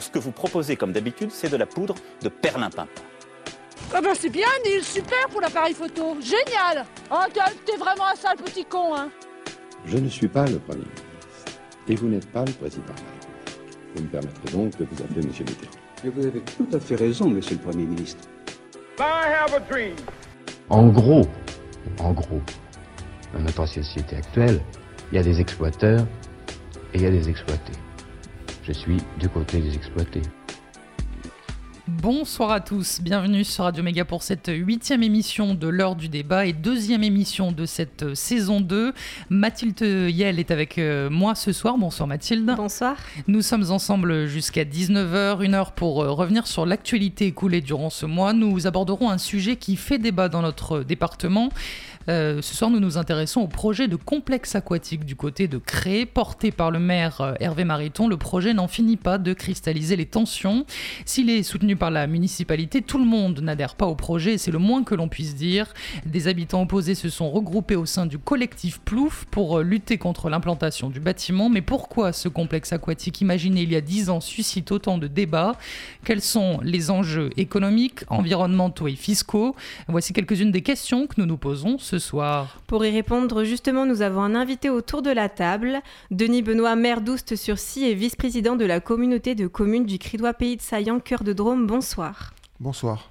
Ce que vous proposez, comme d'habitude, c'est de la poudre de perlimpinpin. Ah ben c'est bien, Neil, super pour l'appareil photo. Génial Oh, t'es vraiment un sale petit con, hein Je ne suis pas le Premier ministre. Et vous n'êtes pas le Président de la République. Vous me permettrez donc de vous appeler Monsieur Mitterrand. Et vous avez tout à fait raison, Monsieur le Premier ministre. En gros, en gros, dans notre société actuelle, il y a des exploiteurs et il y a des exploités. Je suis du côté des exploités. Bonsoir à tous, bienvenue sur Radio Méga pour cette huitième émission de l'heure du débat et deuxième émission de cette saison 2. Mathilde Yel est avec euh, moi ce soir. Bonsoir Mathilde. Bonsoir. Nous sommes ensemble jusqu'à 19h, une heure pour euh, revenir sur l'actualité écoulée durant ce mois. Nous aborderons un sujet qui fait débat dans notre département. Euh, ce soir, nous nous intéressons au projet de complexe aquatique du côté de Cré, porté par le maire Hervé Mariton. Le projet n'en finit pas de cristalliser les tensions. S'il est soutenu par la municipalité, tout le monde n'adhère pas au projet, c'est le moins que l'on puisse dire. Des habitants opposés se sont regroupés au sein du collectif Plouf pour euh, lutter contre l'implantation du bâtiment. Mais pourquoi ce complexe aquatique imaginé il y a dix ans suscite autant de débats? Quels sont les enjeux économiques, environnementaux et fiscaux? Voici quelques-unes des questions que nous nous posons ce soir. Pour y répondre, justement, nous avons un invité autour de la table. Denis Benoît, maire d'Oust-sur-Cy et vice-président de la communauté de communes du Cridois Pays de Saillant, cœur de Drôme. Bonsoir. Bonsoir.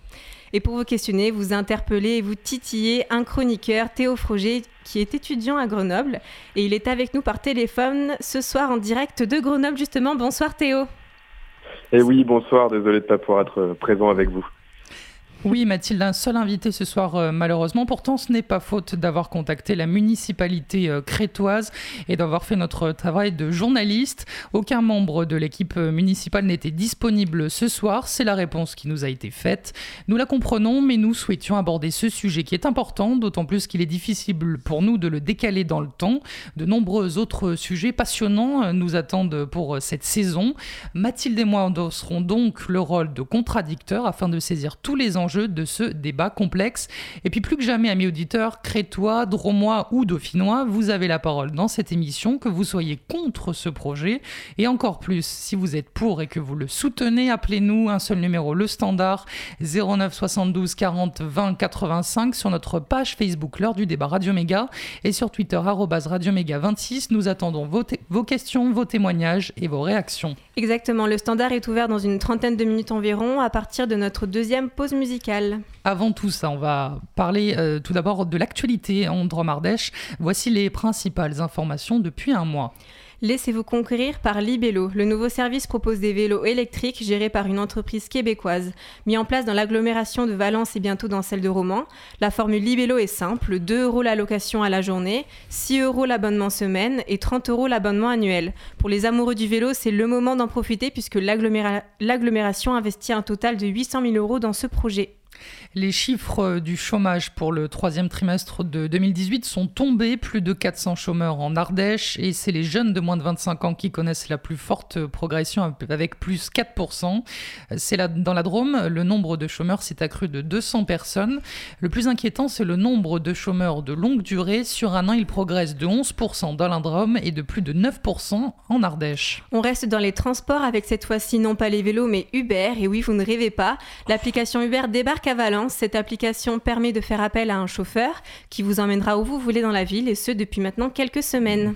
Et pour vous questionner, vous interpellez et vous titillez un chroniqueur, Théo Froger, qui est étudiant à Grenoble. Et il est avec nous par téléphone ce soir en direct de Grenoble, justement. Bonsoir Théo. Eh oui, bonsoir. Désolé de ne pas pouvoir être présent avec vous. Oui, Mathilde, un seul invité ce soir, euh, malheureusement. Pourtant, ce n'est pas faute d'avoir contacté la municipalité euh, crétoise et d'avoir fait notre travail de journaliste. Aucun membre de l'équipe euh, municipale n'était disponible ce soir. C'est la réponse qui nous a été faite. Nous la comprenons, mais nous souhaitions aborder ce sujet qui est important, d'autant plus qu'il est difficile pour nous de le décaler dans le temps. De nombreux autres sujets passionnants nous attendent pour cette saison. Mathilde et moi endosserons donc le rôle de contradicteur afin de saisir tous les enjeux de ce débat complexe. Et puis plus que jamais, amis auditeurs, crétois, dromois ou dauphinois, vous avez la parole dans cette émission, que vous soyez contre ce projet. Et encore plus, si vous êtes pour et que vous le soutenez, appelez-nous un seul numéro, le standard 09 72 40 20 85 sur notre page Facebook L'heure du débat Radio Méga et sur Twitter Radio Méga 26. Nous attendons vos, vos questions, vos témoignages et vos réactions. Exactement, le standard est ouvert dans une trentaine de minutes environ à partir de notre deuxième pause musicale. Avant tout ça, on va parler euh, tout d'abord de l'actualité en Dromardèche. Voici les principales informations depuis un mois. Laissez-vous conquérir par Libello. Le nouveau service propose des vélos électriques gérés par une entreprise québécoise. Mis en place dans l'agglomération de Valence et bientôt dans celle de Romans, la formule Libello est simple 2 euros la location à la journée, 6 euros l'abonnement semaine et 30 euros l'abonnement annuel. Pour les amoureux du vélo, c'est le moment d'en profiter puisque l'agglomération investit un total de 800 000 euros dans ce projet. Les chiffres du chômage pour le troisième trimestre de 2018 sont tombés, plus de 400 chômeurs en Ardèche, et c'est les jeunes de moins de 25 ans qui connaissent la plus forte progression avec plus 4%. C'est dans la Drôme, le nombre de chômeurs s'est accru de 200 personnes. Le plus inquiétant, c'est le nombre de chômeurs de longue durée. Sur un an, il progresse de 11% dans la Drôme et de plus de 9% en Ardèche. On reste dans les transports avec cette fois-ci non pas les vélos mais Uber. Et oui, vous ne rêvez pas, l'application Uber débarque à Valence cette application permet de faire appel à un chauffeur qui vous emmènera où vous voulez dans la ville et ce depuis maintenant quelques semaines.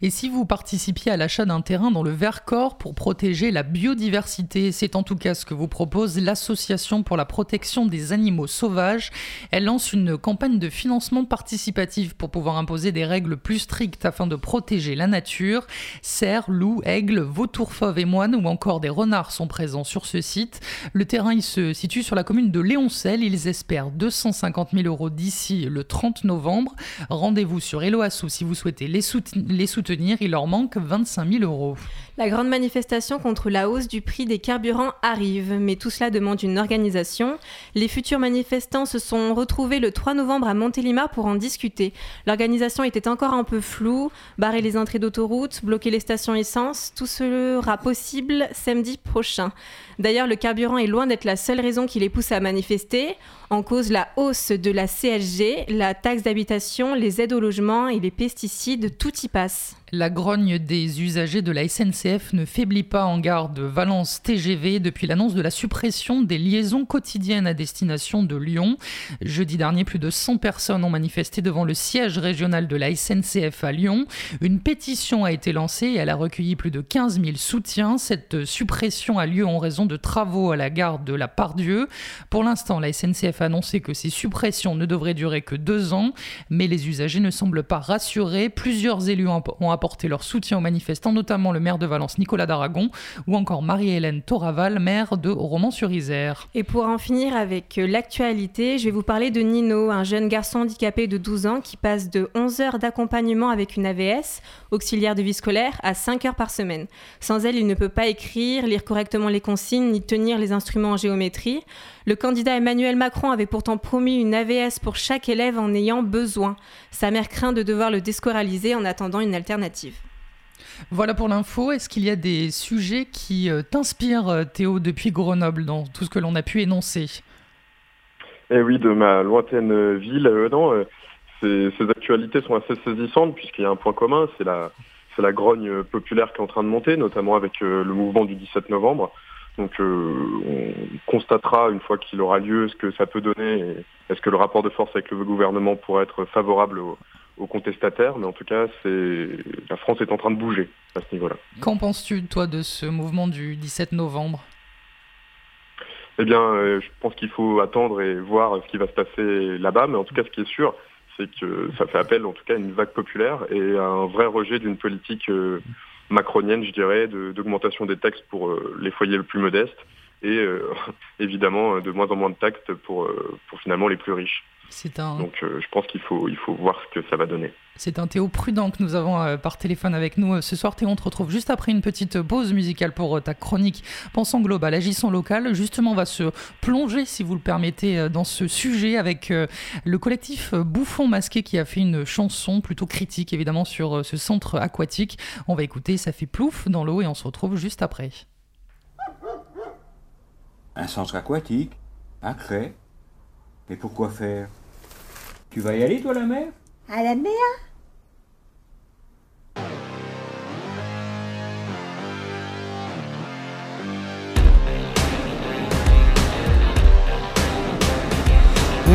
Et si vous participiez à l'achat d'un terrain dans le Vercors pour protéger la biodiversité, c'est en tout cas ce que vous propose l'Association pour la protection des animaux sauvages. Elle lance une campagne de financement participatif pour pouvoir imposer des règles plus strictes afin de protéger la nature. Cerfs, loups, aigles, vautours fauves et moines ou encore des renards sont présents sur ce site. Le terrain se situe sur la commune de Léoncel. Ils espèrent 250 000 euros d'ici le 30 novembre. Rendez-vous sur Eloassou si vous souhaitez les soutenir soutenir, il leur manque 25 000 euros. La grande manifestation contre la hausse du prix des carburants arrive, mais tout cela demande une organisation. Les futurs manifestants se sont retrouvés le 3 novembre à Montélimar pour en discuter. L'organisation était encore un peu floue, barrer les entrées d'autoroute, bloquer les stations essence, tout sera possible samedi prochain. D'ailleurs, le carburant est loin d'être la seule raison qui les pousse à manifester. En cause la hausse de la CSG, la taxe d'habitation, les aides au logement et les pesticides, tout y passe. La grogne des usagers de la SNCF ne faiblit pas en gare de Valence TGV depuis l'annonce de la suppression des liaisons quotidiennes à destination de Lyon. Jeudi dernier, plus de 100 personnes ont manifesté devant le siège régional de la SNCF à Lyon. Une pétition a été lancée et elle a recueilli plus de 15 000 soutiens. Cette suppression a lieu en raison de travaux à la gare de la Pardieu. Pour l'instant, la SNCF a annoncé que ces suppressions ne devraient durer que deux ans, mais les usagers ne semblent pas rassurés. Plusieurs élus ont apporté leur soutien aux manifestants, notamment le maire de Valence, Nicolas d'Aragon, ou encore Marie-Hélène Toraval, maire de Romans-sur-Isère. Et pour en finir avec euh, l'actualité, je vais vous parler de Nino, un jeune garçon handicapé de 12 ans qui passe de 11 heures d'accompagnement avec une AVS, auxiliaire de vie scolaire, à 5 heures par semaine. Sans elle, il ne peut pas écrire, lire correctement les consignes, ni tenir les instruments en géométrie. Le candidat Emmanuel Macron avait pourtant promis une AVS pour chaque élève en ayant besoin. Sa mère craint de devoir le déscoraliser en attendant une alternative. Voilà pour l'info. Est-ce qu'il y a des sujets qui euh, t'inspirent, euh, Théo, depuis Grenoble, dans tout ce que l'on a pu énoncer? Eh oui, de ma lointaine ville, euh, non, ces, actualités sont assez saisissantes puisqu'il y a un point commun, c'est la, c'est la grogne populaire qui est en train de monter, notamment avec le mouvement du 17 novembre. Donc on constatera une fois qu'il aura lieu ce que ça peut donner. Est-ce que le rapport de force avec le gouvernement pourrait être favorable au, aux contestataires, mais en tout cas, c'est la France est en train de bouger à ce niveau-là. Qu'en penses-tu, toi, de ce mouvement du 17 novembre? Eh bien, euh, je pense qu'il faut attendre et voir ce qui va se passer là-bas, mais en tout cas, ce qui est sûr, c'est que ça fait appel, en tout cas, à une vague populaire et à un vrai rejet d'une politique euh, macronienne, je dirais, d'augmentation des taxes pour euh, les foyers les plus modestes et évidemment de moins en moins de taxes pour, pour finalement les plus riches. Donc euh, je pense qu'il faut, il faut voir ce que ça va donner. C'est un Théo prudent que nous avons euh, par téléphone avec nous euh, ce soir. Théo, on te retrouve juste après une petite pause musicale pour ta chronique Pensons global, agissons local. Justement, on va se plonger, si vous le permettez, dans ce sujet avec le collectif Bouffon Masqué qui a fait une chanson plutôt critique, évidemment, sur ce centre aquatique. On va écouter Ça fait plouf dans l'eau et on se retrouve juste après. Un centre aquatique Un cré Et pourquoi faire? Tu vas y aller, toi, la mer? À la mer?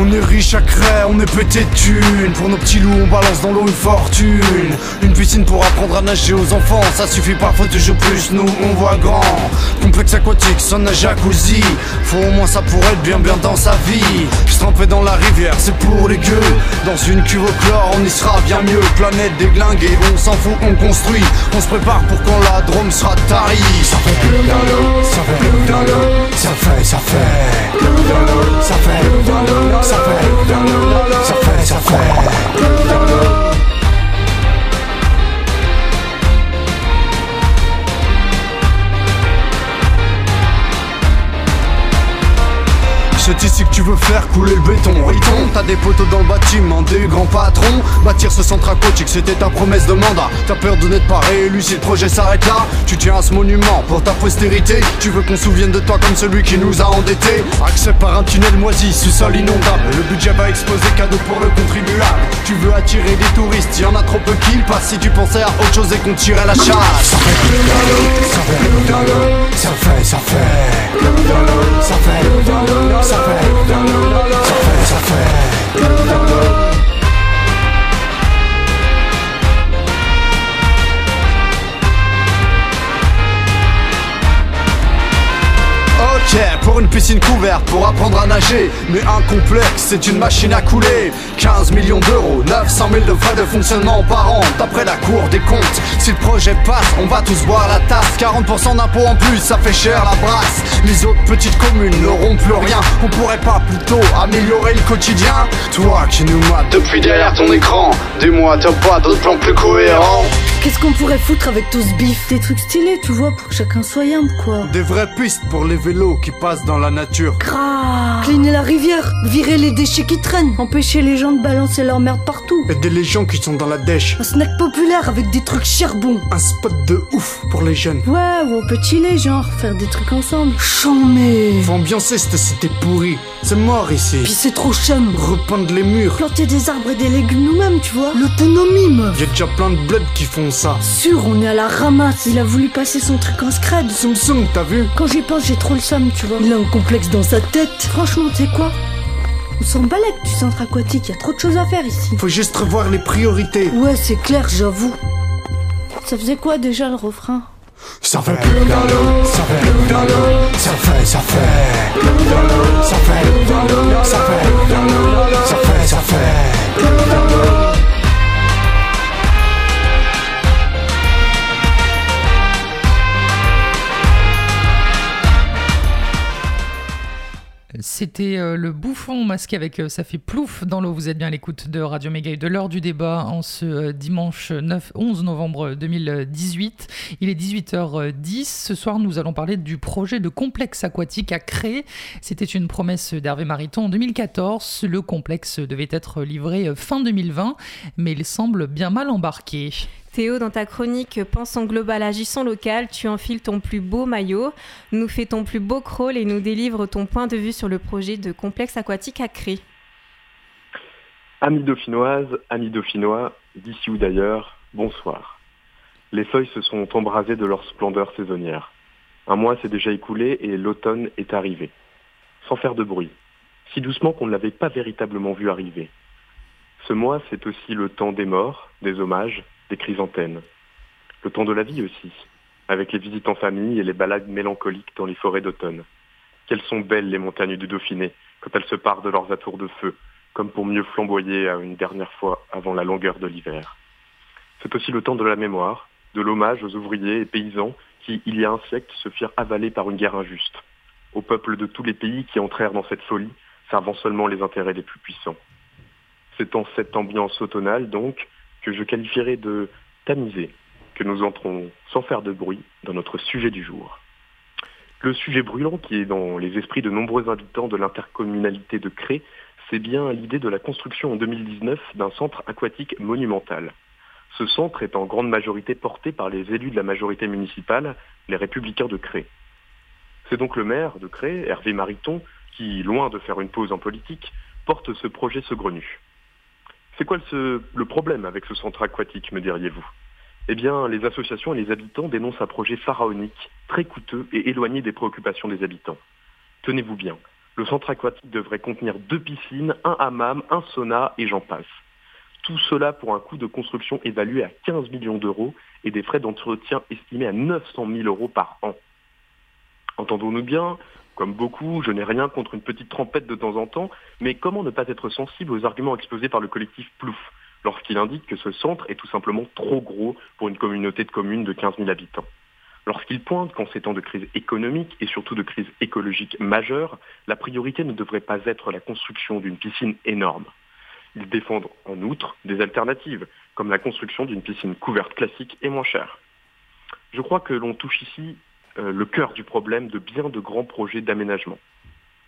On est riche à craie, on est pété de thunes Pour nos petits loups on balance dans l'eau une fortune. Une piscine pour apprendre à nager aux enfants. Ça suffit parfois toujours plus, nous on voit grand. Complexe aquatique, son un jacuzzi. Faut au moins ça pour être bien bien dans sa vie. Je dans la rivière, c'est pour les gueux. Dans une cuve au chlore, on y sera bien mieux. Planète déglinguée, on s'en fout, on construit. On se prépare pour quand la drôme sera tarie. Ça fait plus dans ça fait Ça fait, ça fait. Ça fait fait, ça fait, ça fait. C'est ici que tu veux faire couler le béton. Riton, t'as des poteaux dans le bâtiment, des grands patrons. Bâtir ce centre aquatique, c'était ta promesse de mandat. T'as peur de n'être pas réélu si le projet s'arrête là. Tu tiens à ce monument pour ta postérité. Tu veux qu'on souvienne de toi comme celui qui nous a endettés. Accès par un tunnel moisi, sous-sol inondable. Le budget va exploser, cadeau pour le contribuable. Tu veux attirer des touristes, y en a trop peu qui passent. Si tu pensais à autre chose et qu'on tirait la chasse. Ça fait ça fait ça fait, ça fait, ça fait, ça fait ça fait, ça fait. Suffer, suffer, suffer, suffer. Une piscine couverte, pour apprendre à nager. Mais un complexe, c'est une machine à couler. 15 millions d'euros, 900 000 de frais de fonctionnement par an. D'après la cour des comptes, si le projet passe, on va tous boire la tasse. 40% d'impôts en plus, ça fait cher la brasse. Les autres petites communes n'auront plus rien. On pourrait pas plutôt améliorer le quotidien. Toi qui nous mates depuis derrière ton écran Dis-moi, t'as pas d'autres plans plus cohérents? Qu'est-ce qu'on pourrait foutre avec tout ce bif Des trucs stylés, tu vois, pour que chacun soit humble, quoi. Des vraies pistes pour les vélos qui passent dans la nature. Grave Cleaner la rivière, virer les déchets qui traînent, empêcher les gens de balancer leur merde partout. Aider les gens qui sont dans la dèche. Un snack populaire avec des trucs charbon. Un spot de ouf pour les jeunes. Ouais, ou on peut chiller, genre, faire des trucs ensemble. Chambé Faut ambiancer cette cité pourrie. C'est mort ici. Puis c'est trop chum. Repeindre les murs. Planter des arbres et des légumes nous-mêmes, tu vois. L'autonomie, meuf. Y'a déjà plein de bleds qui font ça Sûr, on est à la ramasse. Il a voulu passer son truc en scred. Soum soum, t'as vu? Quand j'y pense, j'ai trop le somme, tu vois. Il a un complexe dans sa tête. Franchement, tu sais quoi? On s'en balèque du centre aquatique, y a trop de choses à faire ici. Faut juste revoir les priorités. Ouais, c'est clair, j'avoue. Ça faisait quoi déjà le refrain? Ça fait plus dans l'eau, ça fait plus dans l'eau, ça fait, ça fait plus dans l'eau, ça fait plus dans l'eau, ça fait plus dans l'eau, ça fait, ça fait plus dans l'eau. C'était euh, le bouffon masqué avec euh, Ça fait plouf dans l'eau. Vous êtes bien à l'écoute de Radio Méga de l'heure du débat en ce euh, dimanche 9, 11 novembre 2018. Il est 18h10. Ce soir, nous allons parler du projet de complexe aquatique à créer. C'était une promesse d'Hervé Mariton en 2014. Le complexe devait être livré fin 2020, mais il semble bien mal embarqué. Théo, dans ta chronique Pensons global, agissons local, tu enfiles ton plus beau maillot, nous fais ton plus beau crawl et nous délivres ton point de vue sur le projet de complexe aquatique à Cré. Amis dauphinoises, amis dauphinois, d'ici ou d'ailleurs, bonsoir. Les feuilles se sont embrasées de leur splendeur saisonnière. Un mois s'est déjà écoulé et l'automne est arrivé. Sans faire de bruit, si doucement qu'on ne l'avait pas véritablement vu arriver. Ce mois, c'est aussi le temps des morts, des hommages, des chrysanthèmes. Le temps de la vie aussi, avec les visites en famille et les balades mélancoliques dans les forêts d'automne. Quelles sont belles les montagnes du Dauphiné quand elles se partent de leurs atours de feu, comme pour mieux flamboyer une dernière fois avant la longueur de l'hiver. C'est aussi le temps de la mémoire, de l'hommage aux ouvriers et paysans qui, il y a un siècle, se firent avaler par une guerre injuste, aux peuples de tous les pays qui entrèrent dans cette folie, servant seulement les intérêts les plus puissants. C'est en cette ambiance automnale, donc, que je qualifierais de tamisé, que nous entrons sans faire de bruit dans notre sujet du jour. Le sujet brûlant qui est dans les esprits de nombreux habitants de l'intercommunalité de Cré, c'est bien l'idée de la construction en 2019 d'un centre aquatique monumental. Ce centre est en grande majorité porté par les élus de la majorité municipale, les républicains de Cré. C'est donc le maire de Cré, Hervé Mariton, qui, loin de faire une pause en politique, porte ce projet saugrenu. C'est quoi le, problème avec ce centre aquatique, me diriez-vous? Eh bien, les associations et les habitants dénoncent un projet pharaonique, très coûteux et éloigné des préoccupations des habitants. Tenez-vous bien, le centre aquatique devrait contenir deux piscines, un hammam, un sauna et j'en passe. Tout cela pour un coût de construction évalué à 15 millions d'euros et des frais d'entretien estimés à 900 000 euros par an. Entendons-nous bien, comme beaucoup, je n'ai rien contre une petite trempette de temps en temps, mais comment ne pas être sensible aux arguments exposés par le collectif Plouf lorsqu'il indique que ce centre est tout simplement trop gros pour une communauté de communes de 15 000 habitants Lorsqu'il pointe qu'en ces temps de crise économique et surtout de crise écologique majeure, la priorité ne devrait pas être la construction d'une piscine énorme. Ils défendent en outre des alternatives, comme la construction d'une piscine couverte classique et moins chère. Je crois que l'on touche ici le cœur du problème de bien de grands projets d'aménagement.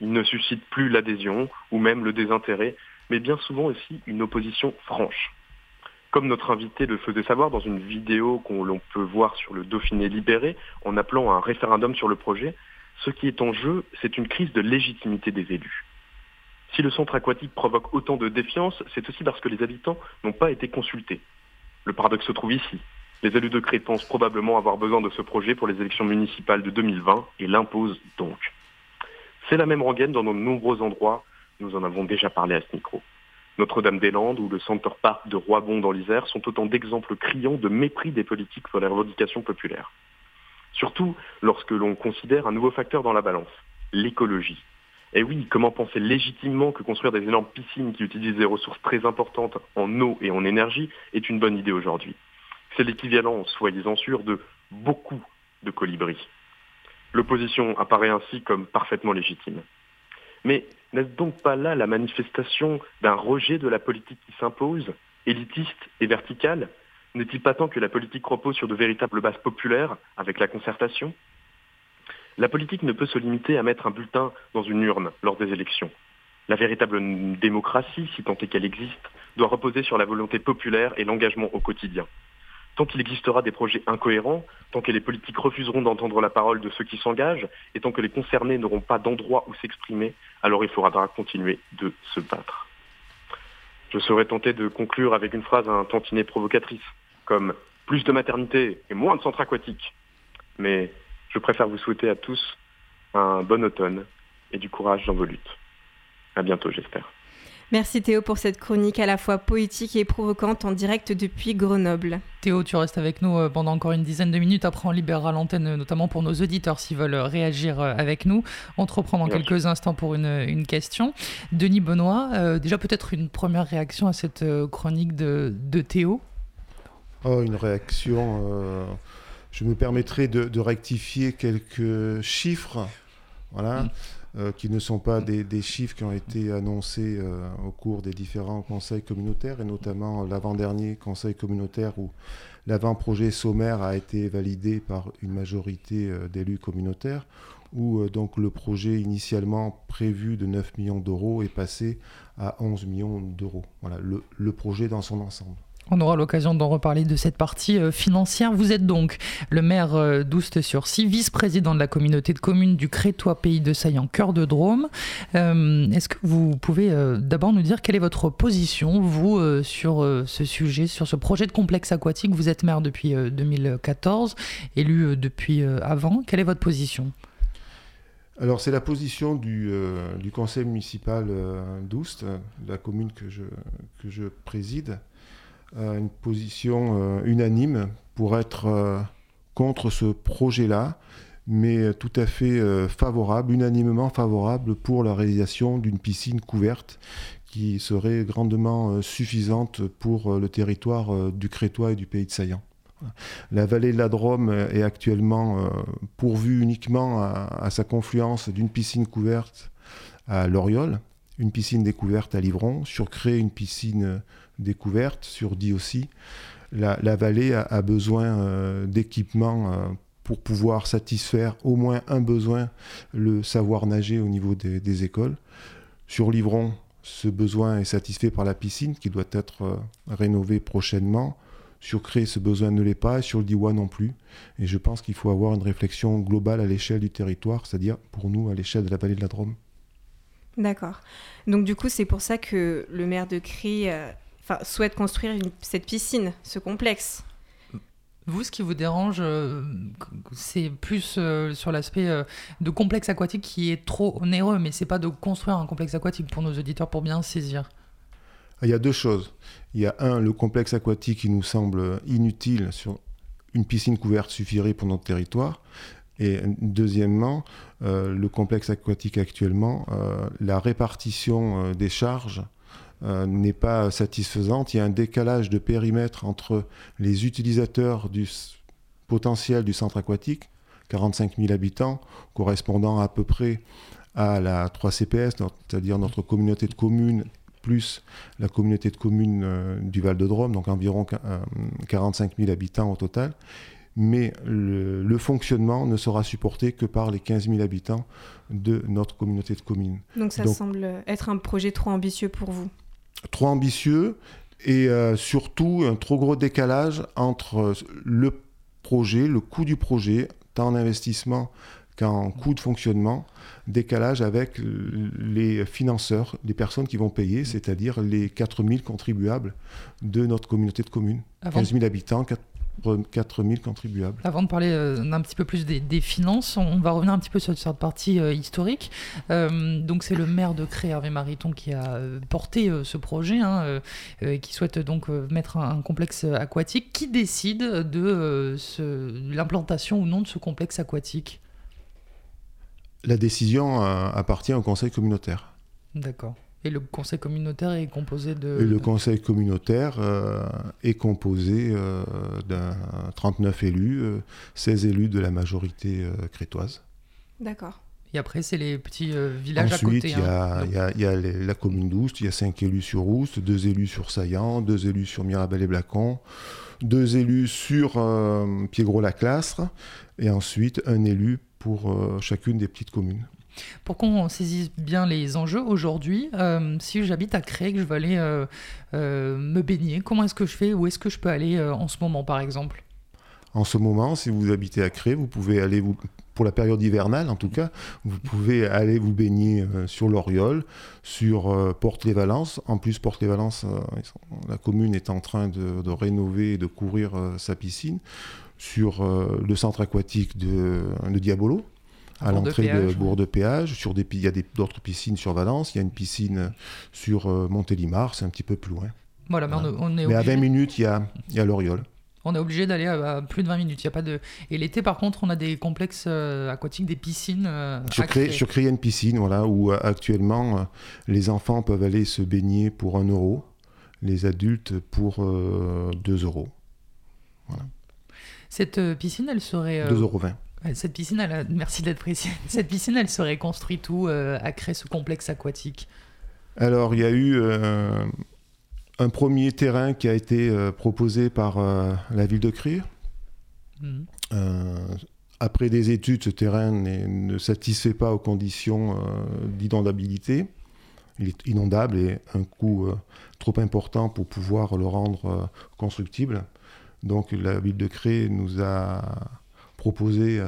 Ils ne suscitent plus l'adhésion ou même le désintérêt, mais bien souvent aussi une opposition franche. Comme notre invité le faisait savoir dans une vidéo qu'on l'on peut voir sur le Dauphiné libéré en appelant à un référendum sur le projet, ce qui est en jeu, c'est une crise de légitimité des élus. Si le centre aquatique provoque autant de défiance, c'est aussi parce que les habitants n'ont pas été consultés. Le paradoxe se trouve ici. Les élus de Cré pensent probablement avoir besoin de ce projet pour les élections municipales de 2020 et l'imposent donc. C'est la même rengaine dans de nombreux endroits, nous en avons déjà parlé à ce micro. Notre-Dame-des-Landes ou le Center Park de Roibon dans l'Isère sont autant d'exemples criants de mépris des politiques pour les revendications populaires. Surtout lorsque l'on considère un nouveau facteur dans la balance, l'écologie. Et oui, comment penser légitimement que construire des énormes piscines qui utilisent des ressources très importantes en eau et en énergie est une bonne idée aujourd'hui? C'est l'équivalent, soyez-en sûrs, de beaucoup de colibris. L'opposition apparaît ainsi comme parfaitement légitime. Mais n'est-ce donc pas là la manifestation d'un rejet de la politique qui s'impose, élitiste et verticale? N'est-il pas temps que la politique repose sur de véritables bases populaires avec la concertation? La politique ne peut se limiter à mettre un bulletin dans une urne lors des élections. La véritable démocratie, si tant est qu'elle existe, doit reposer sur la volonté populaire et l'engagement au quotidien. Tant qu'il existera des projets incohérents, tant que les politiques refuseront d'entendre la parole de ceux qui s'engagent, et tant que les concernés n'auront pas d'endroit où s'exprimer, alors il faudra continuer de se battre. Je serais tenté de conclure avec une phrase un tantinet provocatrice, comme plus de maternité et moins de centres aquatiques. Mais je préfère vous souhaiter à tous un bon automne et du courage dans vos luttes. À bientôt, j'espère. Merci Théo pour cette chronique à la fois poétique et provocante en direct depuis Grenoble. Théo, tu restes avec nous euh, pendant encore une dizaine de minutes. Après, on libérera l'antenne, euh, notamment pour nos auditeurs s'ils veulent euh, réagir avec nous. On te reprend dans quelques instants pour une, question. Denis Benoît, déjà peut-être une première réaction à cette chronique de, Théo? Oh, Une réaction. je me permettrai de, rectifier quelques chiffres. Voilà. Mm. Euh, qui ne sont pas des, chiffres qui ont été annoncés euh, au cours des différents conseils communautaires, et notamment l'avant-dernier conseil communautaire où l'avant-projet sommaire a été validé par une majorité euh, d'élus communautaires, où donc le projet initialement prévu de 9 millions d'euros est passé à 11 millions d'euros. Voilà, le projet dans son ensemble. On aura l'occasion d'en reparler de cette partie euh, financière. Vous êtes donc le maire euh, d'Oust-sur-Cy, vice-président de la communauté de communes du Crétois Pays de Saillant, cœur de Drôme. Euh, est-ce que vous pouvez d'abord nous dire quelle est votre position, vous, sur ce sujet, sur ce projet de complexe aquatique? Vous êtes maire depuis 2014, élu depuis avant. Quelle est votre position? Alors c'est la position du, conseil municipal d'Oust, la commune que je, que je préside, une position euh, unanime pour être euh, contre ce projet-là, mais tout à fait euh, favorable, unanimement favorable pour la réalisation d'une piscine couverte qui serait grandement suffisante pour le territoire du Crétois et du pays de Saillant. La vallée de la Drôme est actuellement pourvue uniquement à, sa confluence d'une piscine couverte à Loriol, une piscine découverte à Livron, sur une piscine découverte, sur dit aussi, la, vallée a, besoin euh, d'équipements euh, pour pouvoir satisfaire au moins un besoin, le savoir nager au niveau des, écoles. Sur Livron, ce besoin est satisfait par la piscine qui doit être euh, rénovée prochainement. Sur Cré, ce besoin ne l'est pas, et sur le Diwa non plus. Et je pense qu'il faut avoir une réflexion globale à l'échelle du territoire, c'est-à-dire pour nous à l'échelle de la vallée de la Drôme. D'accord. Donc du coup, c'est pour ça que le maire de Cré souhaite construire cette piscine, ce complexe. Vous, ce qui vous dérange, euh, c'est plus euh, sur l'aspect euh, de complexe aquatique qui est trop onéreux, mais c'est pas de construire un complexe aquatique pour nos auditeurs pour bien saisir. Il y a deux choses. Il y a un, le complexe aquatique qui nous semble inutile sur une piscine couverte suffirait pour notre territoire. Et deuxièmement, le complexe aquatique actuellement, la répartition des charges euh, n'est pas satisfaisante. Il y a un décalage de périmètre entre les utilisateurs du potentiel du centre aquatique, 45 000 habitants, correspondant à peu près à la 3CPS, c'est-à-dire notre communauté de communes plus la communauté de communes euh, du Val-de-Drôme, donc environ 45 000 habitants au total. Mais le, fonctionnement ne sera supporté que par les 15 000 habitants de notre communauté de communes. Donc ça semble être un projet trop ambitieux pour vous trop ambitieux et euh, surtout un trop gros décalage entre euh, le projet, le coût du projet, tant en investissement qu'en coût de fonctionnement, décalage avec les financeurs, les personnes qui vont payer, c'est-à-dire les 4000 contribuables de notre communauté de communes. 15 000 habitants, 4000 contribuables. Avant de parler euh, un petit peu plus des, finances, on va revenir un petit peu sur cette partie euh, historique. Euh, donc c'est le maire de Cré, Hervé Mariton, qui a porté ce projet, hein, qui souhaite donc mettre un, complexe aquatique. Qui décide de l'implantation ou non de ce complexe aquatique? La décision appartient au conseil communautaire. D'accord. Et le conseil communautaire est composé de... le conseil communautaire euh, est composé euh, d'un 39 élus, 16 euh, élus de la majorité crétoise. D'accord. Et après, c'est les petits villages à côté. Ensuite, il y, a, la commune d'Oust, il y a 5 élus sur Oust, 2 élus sur Saillant, 2 élus sur Mirabel et Blacon, 2 élus sur Piégros-la-Clastre, et ensuite un élu pour chacune des petites communes. Pour qu'on saisisse bien les enjeux aujourd'hui, euh, si j'habite à Cré, que je veux aller euh, euh, me baigner, comment est-ce que je fais Où est-ce que je peux aller en ce moment, par exemple? En ce moment, si vous habitez à Cré, vous pouvez aller vous pour la période hivernale en tout cas, vous pouvez aller vous baigner sur l'Oriole, sur Porte-les-Valences. En plus, Porte-les-Valences, la commune est en train de, rénover et de couvrir sa piscine, sur le centre aquatique de, de Diabolo, à l'entrée de, Bourg de Péage. Sur des, il y a d'autres piscines sur Valence, il y a une piscine sur Montélimar, c'est un petit peu plus loin. Voilà, mais, On, est mais à 20 minutes, il y a, il y a l'Oriole. On est obligé d'aller à, plus de 20 minutes. Il y a pas de... Et l'été, par contre, on a des complexes euh, aquatiques, des piscines. Euh, sur, Cré... sur une piscine, voilà, où euh, actuellement, les enfants peuvent aller se baigner pour 1 euro, les adultes pour 2 euros. Voilà. Cette piscine, elle serait... 2,20 euros. Cette piscine, elle merci d'être précis. Cette piscine, elle serait construite où à créer ce complexe aquatique Alors, il y a eu un premier terrain qui a été euh, proposé par euh, la ville de Crire. Mhm. Euh, après des études, ce terrain ne satisfait pas aux conditions d'inondabilité. Il est inondable et un coût trop important pour pouvoir le rendre constructible. Donc la ville de Cré nous a proposé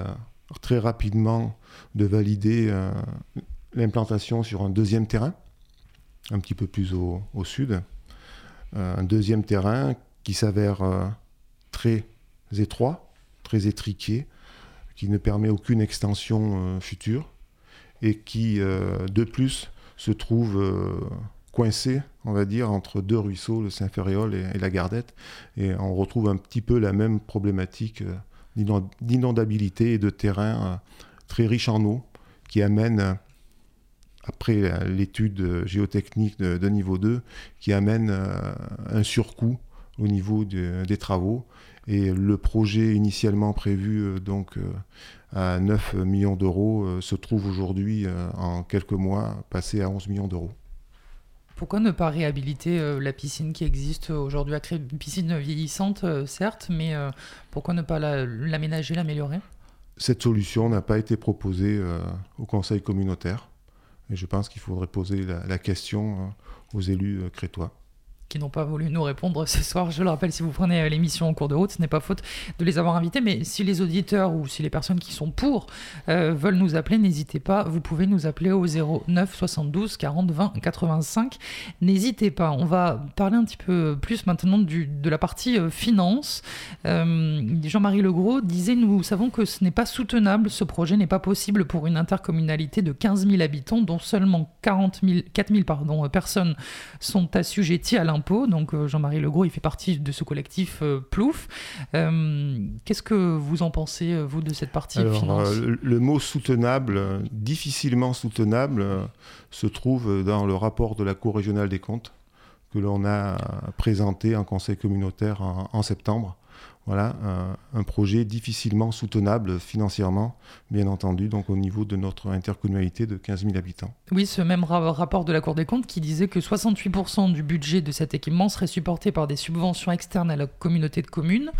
très rapidement de valider l'implantation sur un deuxième terrain, un petit peu plus au sud. Euh, un deuxième terrain qui s'avère euh, très étroit, très étriqué, qui ne permet aucune extension euh, future et qui, de plus, se trouve coincé, on va dire, entre deux ruisseaux, le Saint-Ferréol et, la Gardette. Et on retrouve un petit peu la même problématique d'inondabilité et de terrain très riche en eau qui amène après l'étude géotechnique de, niveau 2, qui amène euh, un surcoût au niveau des travaux. Et le projet initialement prévu euh, donc euh, à 9 millions d'euros se trouve aujourd'hui en quelques mois passé à 11 millions d'euros. Pourquoi ne pas réhabiliter la piscine qui existe aujourd'hui Une piscine vieillissante, certes, mais pourquoi ne pas l'aménager, l'améliorer? Cette solution n'a pas été proposée au conseil communautaire. Et je pense qu'il faudrait poser la, question euh, aux élus euh, crétois qui n'ont pas voulu nous répondre ce soir. Je le rappelle, si vous prenez euh, l'émission en cours de route, ce n'est pas faute de les avoir invités, mais si les auditeurs ou si les personnes qui sont pour euh, veulent nous appeler, n'hésitez pas, vous pouvez nous appeler au 09 72 40 20 85. N'hésitez pas, on va parler un petit peu plus maintenant du, de la partie euh, finance. Jean-Marie Legros disait, nous savons que ce n'est pas soutenable, ce projet n'est pas possible pour une intercommunalité de 15 000 habitants, dont seulement 40 000, 4 000 pardon, personnes sont assujetties à l'impôt donc euh, Jean-Marie Legros, il fait partie de ce collectif euh, Plouf. Euh, qu'est-ce que vous en pensez, vous, de cette partie finance Le mot soutenable, difficilement soutenable, se trouve dans le rapport de la Cour régionale des comptes que l'on a présenté en conseil communautaire en septembre voilà, un, projet difficilement soutenable financièrement, bien entendu, donc au niveau de notre intercommunalité de 15 000 habitants. Oui, ce même rapport de la Cour des comptes qui disait que 68% du budget de cet équipement serait supporté par des subventions externes à la communauté de communes.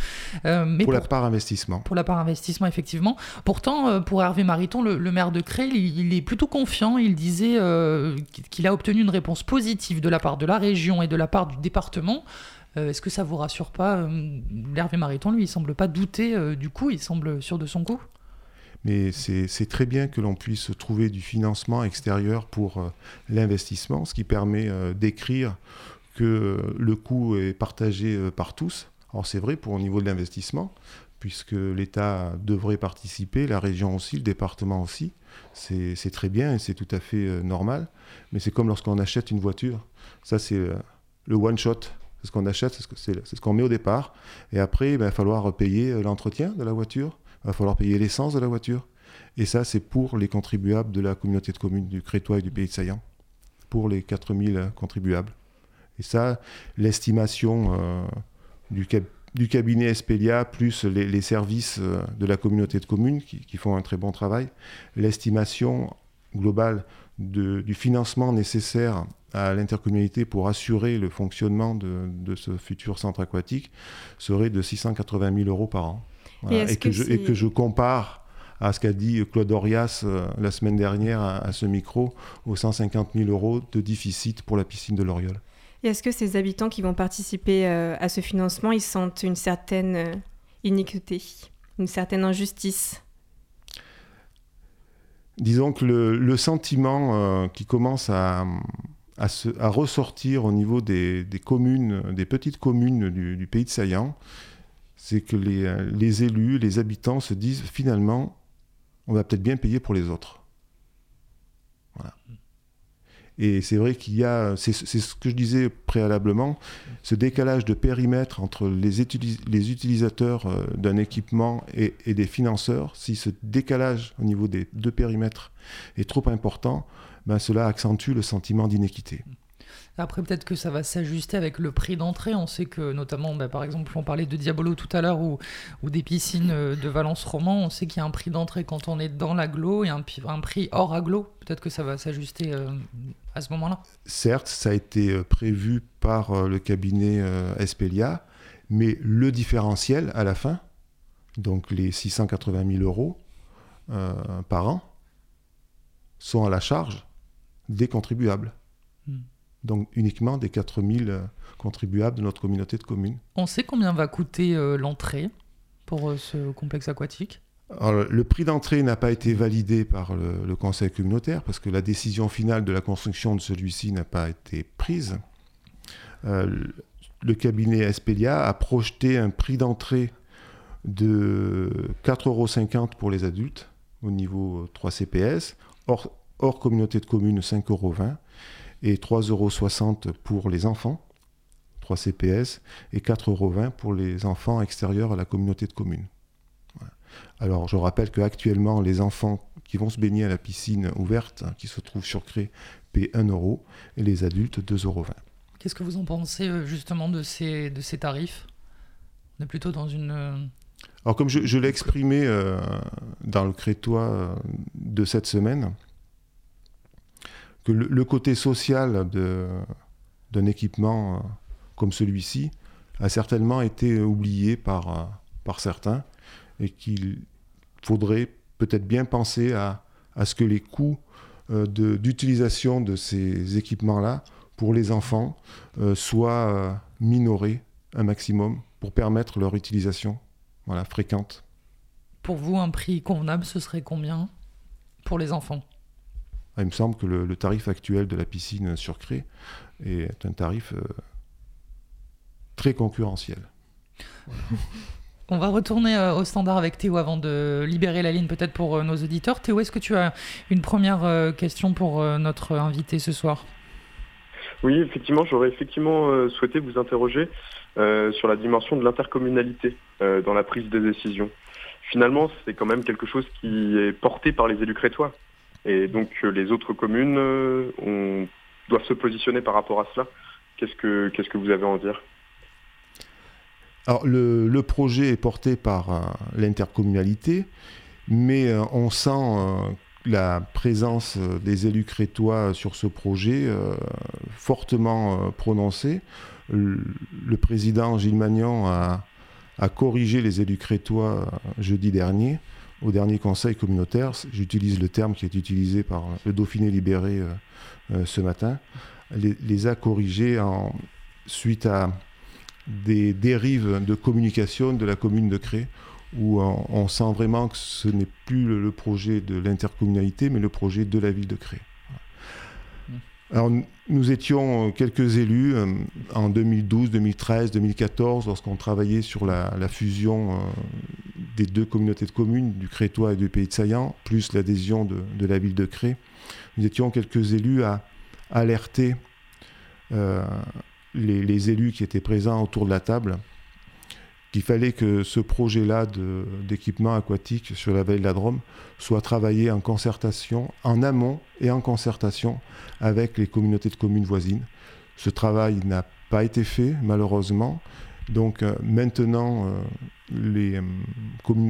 Euh, mais pour, la part investissement. Pour la part investissement, effectivement. Pourtant, euh, pour Hervé Mariton, le, maire de Cré, il, est plutôt confiant. Il disait euh, qu'il a obtenu une réponse positive de la part de la région et de la part du département euh, est-ce que ça vous rassure pas euh, L'Hervé Mariton, lui, il semble pas douter euh, du coup, il semble sûr de son coup. Mais c'est très bien que l'on puisse trouver du financement extérieur pour l'investissement, ce qui permet d'écrire que le coût est partagé par tous. Alors c'est vrai pour au niveau de l'investissement, puisque l'État devrait participer, la région aussi, le département aussi. C'est très bien et c'est tout à fait normal. Mais c'est comme lorsqu'on achète une voiture. Ça, c'est le one-shot. C'est ce qu'on achète, c'est ce qu'on met au départ. Et après, il va falloir payer euh, l'entretien de la voiture, il va falloir payer l'essence de la voiture. Et ça, c'est pour les contribuables de la communauté de communes du Crétois et du Pays de Saillant, pour les 4000 contribuables. Et ça, l'estimation euh, du, cabinet Espelia, plus les, services euh, de la communauté de communes qui font un très bon travail, l'estimation globale du financement nécessaire à l'intercommunalité pour assurer le fonctionnement de, ce futur centre aquatique serait de 680 000 euros par an. Et, que je, compare à ce qu'a dit Claude Orias euh, la semaine dernière à, ce micro, aux 150 000 euros de déficit pour la piscine de l'Oriole. Et est-ce que ces habitants qui vont participer euh, à ce financement, ils sentent une certaine euh, iniquité, une certaine injustice? Disons que le, sentiment qui commence à, à, ressortir au niveau des, communes, des petites communes du, pays de Saillant, c'est que les, élus, les habitants se disent finalement, on va peut-être bien payer pour les autres. Voilà. Et c'est vrai qu'il y a, c'est ce que je disais préalablement, ce décalage de périmètre entre les, les utilisateurs euh, d'un équipement et, et, des financeurs, si ce décalage au niveau des deux périmètres est trop important, ben cela accentue le sentiment d'inéquité. Après, peut-être que ça va s'ajuster avec le prix d'entrée. On sait que, notamment, bah, par exemple, on parlait de Diabolo tout à l'heure ou, ou, des piscines euh, de Valence Roman. On sait qu'il y a un prix d'entrée quand on est dans l'aglo et un, un prix hors aglo. Peut-être que ça va s'ajuster euh, à ce moment-là. Certes, ça a été euh, prévu par le cabinet Espelia, mais le différentiel à la fin, donc les 680 000 euros par an, sont à la charge des contribuables. Hmm. Donc uniquement des 4000 euh, contribuables de notre communauté de communes. On sait combien va coûter euh, l'entrée pour euh, ce complexe aquatique? Le prix d'entrée n'a pas été validé par le, conseil communautaire parce que la décision finale de la construction de celui-ci n'a pas été prise. le cabinet Espelia a projeté un prix d'entrée de 4,50 euros pour les adultes au niveau 3 CPS, hors, hors communauté de communes 5,20 euros et 3,60 euros pour les enfants, 3 CPS, et 4,20 euros pour les enfants extérieurs à la communauté de communes. Alors je rappelle qu'actuellement, les enfants qui vont se baigner à la piscine ouverte, hein, qui se trouve sur Cré, paient 1 euro, et les adultes 2,20 euros. Qu'est-ce que vous en pensez euh, justement de ces, de ces tarifs? On est plutôt dans une... Euh, Alors comme je, l'ai exprimé euh, dans le crétois de cette semaine, que le, côté social d'un équipement euh, comme celui-ci a certainement été oublié par, euh, par certains et qu'il faudrait peut-être bien penser à, à, ce que les coûts euh, d'utilisation de, ces équipements-là pour les enfants soient minorés un maximum pour permettre leur utilisation voilà, fréquente. Pour vous, un prix convenable, ce serait combien pour les enfants? Ah, il me semble que le, tarif actuel de la piscine sur Cré est un tarif euh, très concurrentiel. On va retourner euh, au standard avec Théo avant de libérer la ligne peut-être pour euh, nos auditeurs. Théo, est-ce que tu as une première question pour notre invité ce soir? Oui, effectivement, j'aurais effectivement souhaité vous interroger sur la dimension de l'intercommunalité dans la prise de décision. Finalement, c'est quand même quelque chose qui est porté par les élus crétois. Et donc euh, les autres communes euh, doivent se positionner par rapport à cela. Qu'est-ce que, qu'est-ce que vous avez à en dire? Alors le, projet est porté par euh, l'intercommunalité, mais on sent la présence des élus crétois sur ce projet fortement prononcée. Le, président Gilles Magnan a, a, corrigé les élus crétois jeudi dernier au dernier conseil communautaire, j'utilise le terme qui est utilisé par le Dauphiné libéré euh, euh, ce matin, les, a corrigés en, suite à des dérives de communication de la commune de Cré, où on, sent vraiment que ce n'est plus le, projet de l'intercommunalité, mais le projet de la ville de Cré. Alors, nous étions quelques élus euh, en 2012, 2013, 2014, lorsqu'on travaillait sur la, fusion des deux communautés de communes, du Crétois et du Pays de Saillant, plus l'adhésion de, la ville de Cré. Nous étions quelques élus à alerter euh, les, élus qui étaient présents autour de la table qu'il fallait que ce projet-là d'équipement aquatique sur la vallée de la Drôme soit travaillé en concertation, en amont et en concertation avec les communautés de communes voisines. Ce travail n'a pas été fait, malheureusement. Donc euh, maintenant, euh, euh,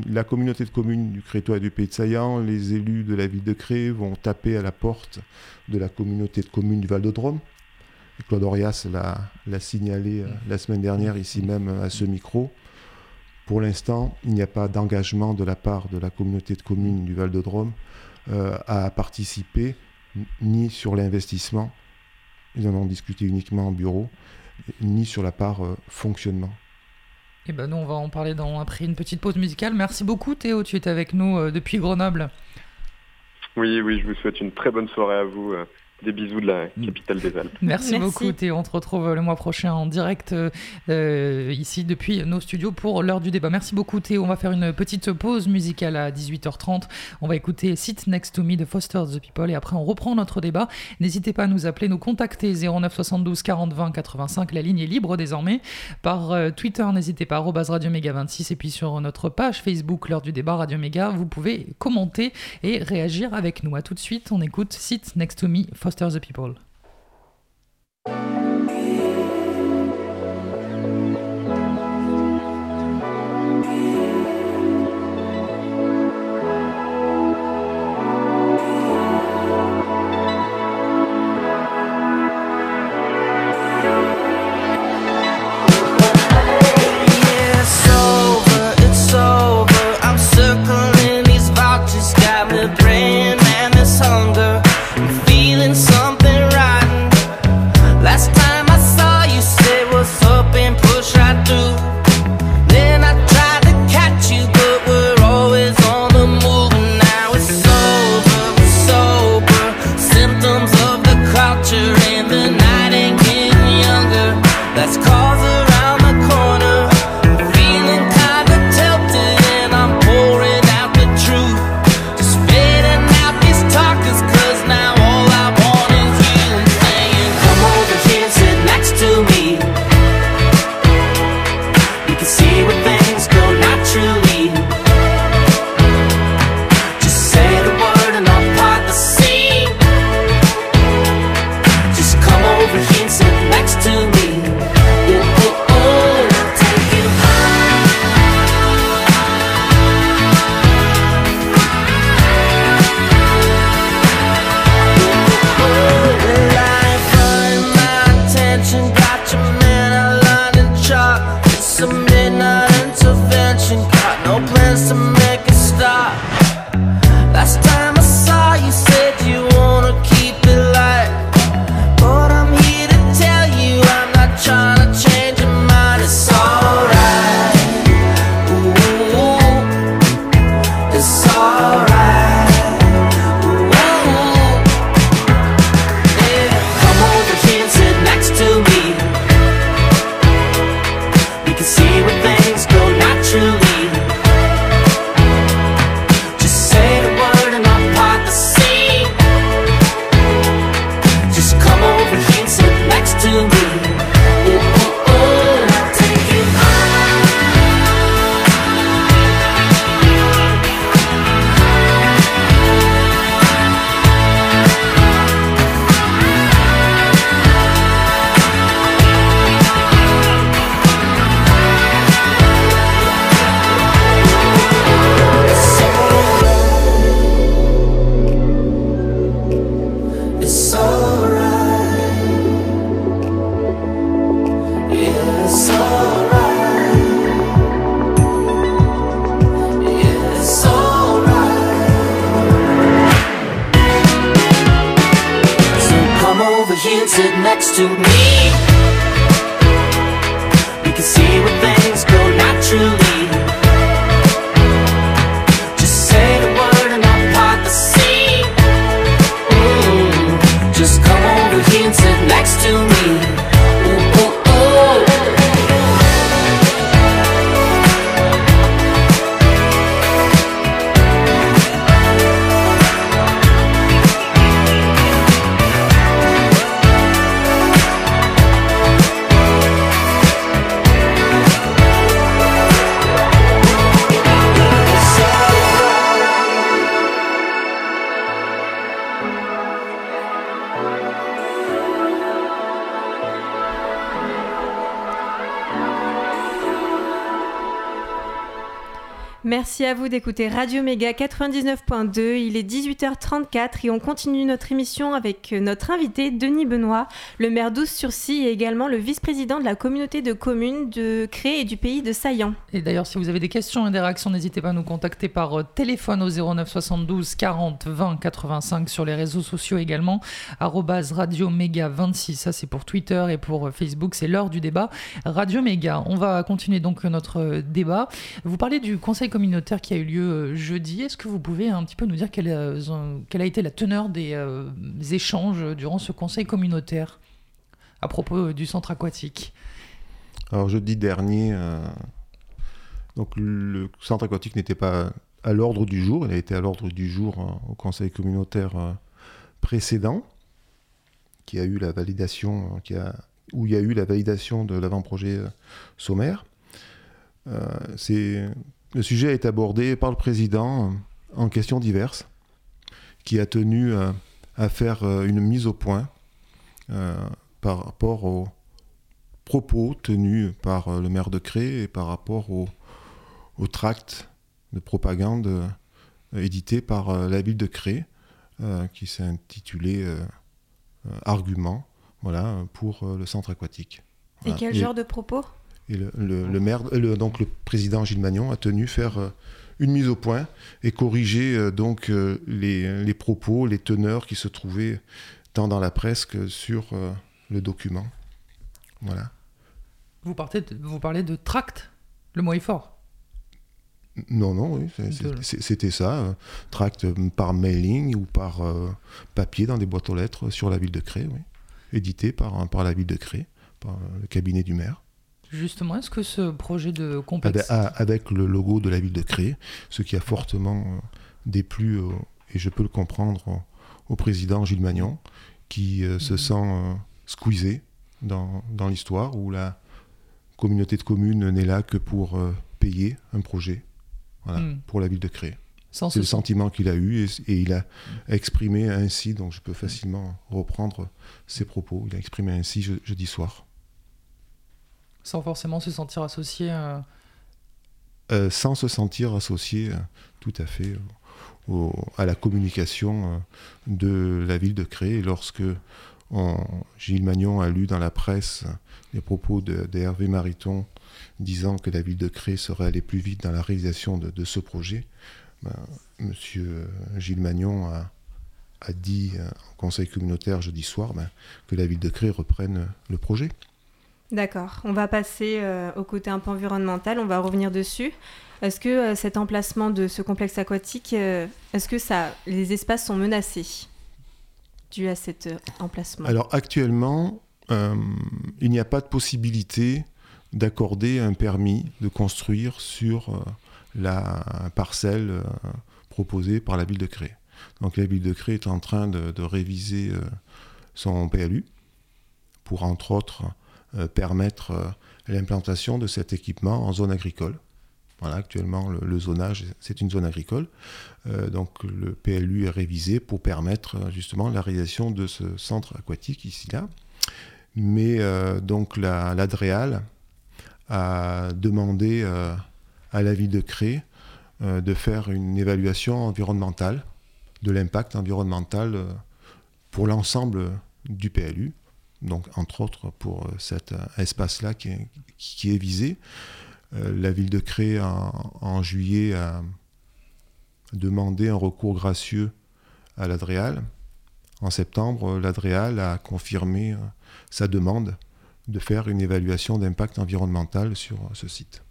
la communauté de communes du Crétois et du Pays de Saillant, les élus de la ville de Cré vont taper à la porte de la communauté de communes du Val-de-Drôme. Claude Orias l'a signalé la semaine dernière ici même à ce micro. Pour l'instant, il n'y a pas d'engagement de la part de la communauté de communes du Val-de-Drôme à participer ni sur l'investissement, ils en ont discuté uniquement en bureau, ni sur la part euh, fonctionnement. Et eh ben nous on va en parler dans, après une petite pause musicale. Merci beaucoup Théo, tu étais avec nous euh, depuis Grenoble. Oui, oui, je vous souhaite une très bonne soirée à vous. Des bisous de la capitale des Alpes. Merci, beaucoup Théo. On te retrouve le mois prochain en direct euh, ici depuis nos studios pour l'heure du débat. Merci beaucoup Théo. On va faire une petite pause musicale à 18h30. On va écouter Sit Next to Me de Foster the People et après on reprend notre débat. N'hésitez pas à nous appeler, nous contacter 09 72 40 20 85. La ligne est libre désormais. Par euh, Twitter, n'hésitez pas, Radio Méga 26 et puis sur notre page Facebook l'heure du débat Radio Méga, vous pouvez commenter et réagir avec nous. À tout de suite, on écoute Sit Next to Me, Foster the People. Merci à vous d'écouter Radio Méga 99.2. Il est 18h34 et on continue notre émission avec notre invité Denis Benoît, le maire d'Oust-sur-Cy et également le vice-président de la communauté de communes de Cré et du pays de Saillant. Et d'ailleurs, si vous avez des questions et des réactions, n'hésitez pas à nous contacter par euh, téléphone au 09 72 40 20 85 sur les réseaux sociaux également. Radio Méga 26, ça c'est pour Twitter et pour euh, Facebook, c'est l'heure du débat. Radio Méga, on va continuer donc notre euh, débat. Vous parlez du conseil communautaire qui a eu lieu euh, jeudi. Est-ce que vous pouvez un petit peu nous dire quelle, a, quelle a été la teneur des, échanges durant ce conseil communautaire à propos du centre aquatique? Alors jeudi dernier, le centre aquatique n'était pas à l'ordre du jour, il a été à l'ordre du jour au conseil communautaire précédent, qui a eu la validation, qui a, où il y a eu la validation de l'avant-projet sommaire. Euh, c'est, le sujet a été abordé par le président en questions diverses, qui a tenu euh, à faire euh, une mise au point par rapport aux propos tenus par le maire de Cré et par rapport au, au tract de propagande édité par la ville de Cré, qui s'est intitulé Argument voilà, pour le centre aquatique. Et quel genre de propos? Et le, maire, donc le président Gilles Magnon a tenu faire euh, une mise au point et corriger euh, donc euh, les, propos, les teneurs qui se trouvaient tant dans la presse que sur le document. Voilà. Vous, partez vous parlez de tract Le mot est fort. Non, non, oui, c'était ça. tract par mailing ou par papier dans des boîtes aux lettres sur la ville de Cré, oui. édité par, par la ville de Cré, par le cabinet du maire. Justement, est-ce que ce projet de complexe... Avec le logo de la ville de Cré, ce qui a fortement euh, déplu, euh, et je peux le comprendre, au président Gilles Magnon, qui euh, se mhm. sent squeezé dans, dans l'histoire, où la communauté de communes n'est là que pour payer un projet voilà, mhm. pour la ville de Cré. C'est le sentiment qu'il a eu et, il a exprimé ainsi, donc je peux facilement reprendre ses propos, il a exprimé ainsi jeudi soir. Sans forcément se sentir associé à... Euh, sans se sentir associé euh, tout à fait à la communication euh, de la ville de Cré. lorsque Gilles Magnon a lu dans la presse les propos de, Mariton disant que la ville de Cré serait allée plus vite dans la réalisation de, ce projet, ben, Monsieur Gilles Magnon a, dit en conseil communautaire jeudi soir ben, que la ville de Cré reprenne le projet. D'accord. On va passer euh, au côté un peu environnemental. On va revenir dessus. Est-ce que euh, cet emplacement de ce complexe aquatique, euh, est-ce que ça, les espaces sont menacés dû à cet emplacement? Alors actuellement, il n'y a pas de possibilité d'accorder un permis de construire sur la parcelle proposée par la ville de Cré. Donc la ville de Cré est en train de, de réviser son PLU pour entre autres permettre euh, l'implantation de cet équipement en zone agricole. Voilà, actuellement, le, zonage, c'est une zone agricole. Euh, donc, le PLU est révisé pour permettre justement la réalisation de ce centre aquatique ici-là. Mais donc, l'Adréal a demandé à la ville de Cré de faire une évaluation environnementale, de l'impact environnemental pour l'ensemble du PLU donc entre autres pour euh, cet euh, espace-là qui, est visé. Euh, la ville de Cré, en, juillet, a demandé un recours gracieux à l'Adréal. En septembre, l'Adréal a confirmé sa demande de faire une évaluation d'impact environnemental sur ce site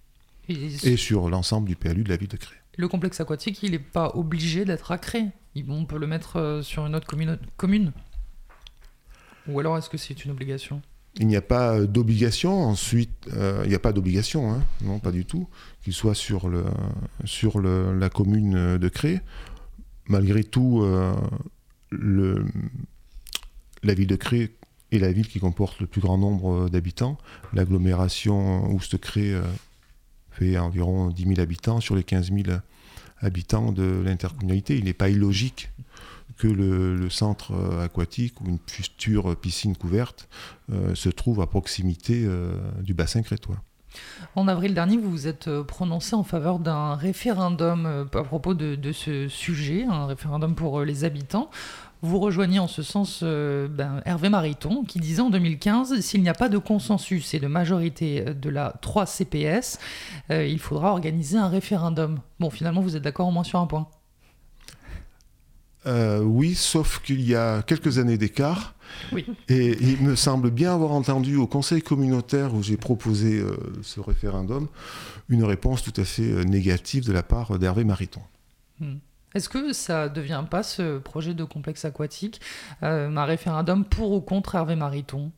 et, sur l'ensemble du PLU de la ville de Cré. Le complexe aquatique, il n'est pas obligé d'être à Cré. On peut le mettre sur une autre commune. Ou alors est-ce que c'est une obligation? Il n'y a pas d'obligation. Ensuite, euh, il n'y a pas d'obligation, non, pas du tout, qu'il soit sur, la commune de Cré. Malgré tout, euh, la ville de Cré est la ville qui comporte le plus grand nombre d'habitants. L'agglomération Ouste-Cré euh, fait environ 10 000 habitants sur les 15 000 habitants de l'intercommunalité. Il n'est pas illogique que le, centre euh, aquatique ou une future piscine couverte euh, se trouve à proximité euh, du bassin crétois. En avril dernier, vous vous êtes prononcé en faveur d'un référendum à propos de, ce sujet, un référendum pour les habitants. Vous rejoignez en ce sens ben, Hervé Mariton, qui disait en 2015 s'il n'y a pas de consensus et de majorité de la 3 CPS, il faudra organiser un référendum. Bon, finalement, vous êtes d'accord au moins sur un point. Euh, oui, sauf qu'il y a quelques années d'écart, Oui. Et il me semble bien avoir entendu au conseil communautaire où j'ai proposé euh, ce référendum une réponse tout à fait euh, négative de la part d'Hervé Mariton. Hmm. Est-ce que ça devient pas ce projet de complexe aquatique euh, un référendum pour ou contre Hervé Mariton?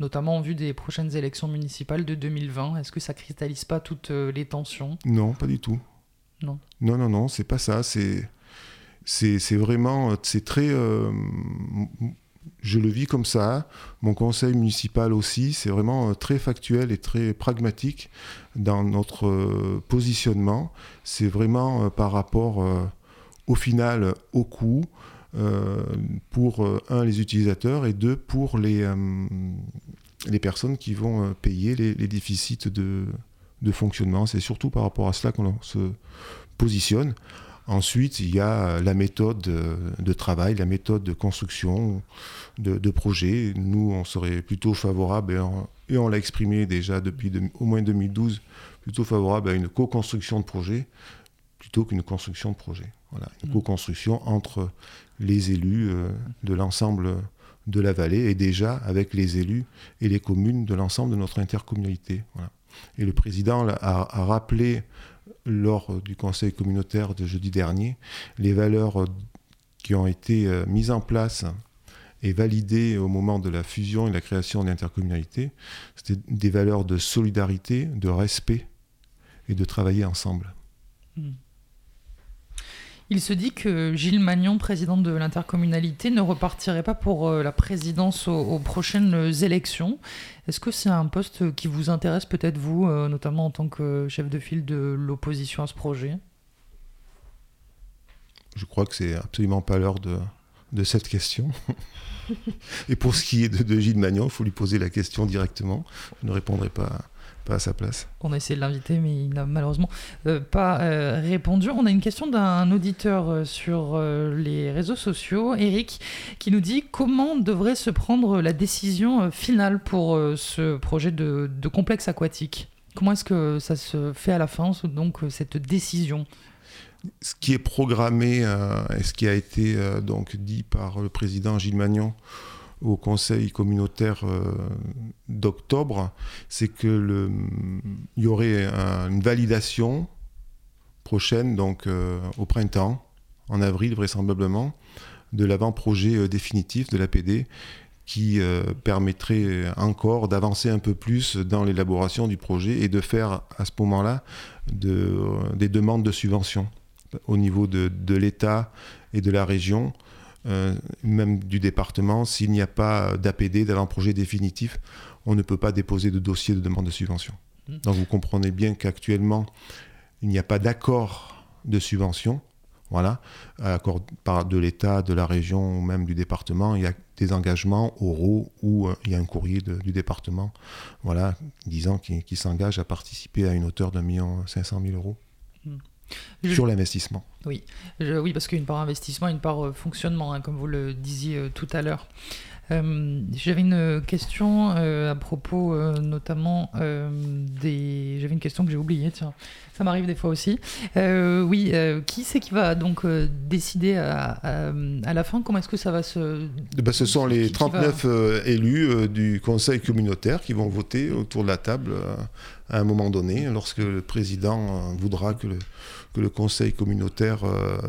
Notamment en vue des prochaines élections municipales de 2020. Est-ce que ça cristallise pas toutes les tensions? Non, pas du tout. Non. Non, non, non, c'est pas ça. C'est, c'est, vraiment, c'est très. euh, je le vis comme ça. Mon conseil municipal aussi, c'est vraiment euh, très factuel et très pragmatique dans notre euh, positionnement. C'est vraiment euh, par rapport, euh, au final, au coût. euh, pour euh, un les utilisateurs et deux pour les, euh, personnes qui vont euh, payer les, les déficits de, de fonctionnement. C'est surtout par rapport à cela qu'on se positionne. Ensuite, il y a la méthode euh, de travail, la méthode de construction de, de projet. Nous, on serait plutôt favorable, et on, l'a exprimé déjà depuis de- au moins 2012, plutôt favorable à une co-construction de projet plutôt qu'une construction de projet. Voilà, une co-construction entre les élus euh, de l'ensemble de la vallée et déjà avec les élus et les communes de l'ensemble de notre intercommunalité. Voilà. Et le président a rappelé lors du conseil communautaire de jeudi dernier les valeurs euh, qui ont été euh, mises en place et validées au moment de la fusion et la création de l'intercommunalité. C'était des valeurs de solidarité, de respect et de travailler ensemble. Il se dit que Gilles Magnon, président de l'intercommunalité, ne repartirait pas pour euh, la présidence aux, aux prochaines élections. Est-ce que c'est un poste qui vous intéresse peut-être vous, euh, notamment en tant que chef de file de l'opposition à ce projet? Je crois que c'est absolument pas l'heure de, de cette question. Et pour ce qui est de, de Gilles Magnon, il faut lui poser la question directement. Je ne répondrai pas, pas à sa place. On a essayé de l'inviter, mais il n'a malheureusement euh, pas euh, répondu. On a une question d'un auditeur euh, sur les réseaux sociaux, Eric, qui nous dit comment devrait se prendre la décision finale pour ce projet de, de complexe aquatique? Comment est-ce que ça se fait à la fin, donc cette décision? Ce qui est programmé et ce qui a été donc dit par le président Gilles Magnon au conseil communautaire euh, d'octobre, c'est que il y aurait un- une validation prochaine, donc euh, au printemps, en avril vraisemblablement, de l'avant-projet euh, définitif de l'APD qui permettrait encore d'avancer un peu plus dans l'élaboration du projet et de faire à ce moment-là de, des demandes de subventions au niveau de l'État et de la région, euh, même du département. S'il n'y a pas d'APD, d'avant-projet définitif, on ne peut pas déposer de dossier de demande de subvention. Mm. Donc vous comprenez bien qu'actuellement, il n'y a pas d'accord de subvention. Voilà, accord par de l'État, de la région ou même du département, il y a des engagements oraux ou euh, il y a un courrier de- du département, voilà, disant qu'il s'engage à participer à une hauteur d'un million cinq cent mille euros Je- sur l'investissement. Oui, Je- oui parce qu'il y a une part investissement une part euh, fonctionnement, hein, comme vous le disiez euh, tout à l'heure. Euh, J'avais une question euh, à propos euh, notamment des... J'avais une question que j'ai oubliée, tiens. Ça m'arrive des fois aussi. Oui, qui c'est qui va donc décider à, à- à la fin? Comment est-ce que ça va se... Eh ben, ce sont les Qui- qui va- 39 euh, élus du conseil communautaire qui vont voter autour de la table à un moment donné, lorsque le président voudra que le, que le conseil communautaire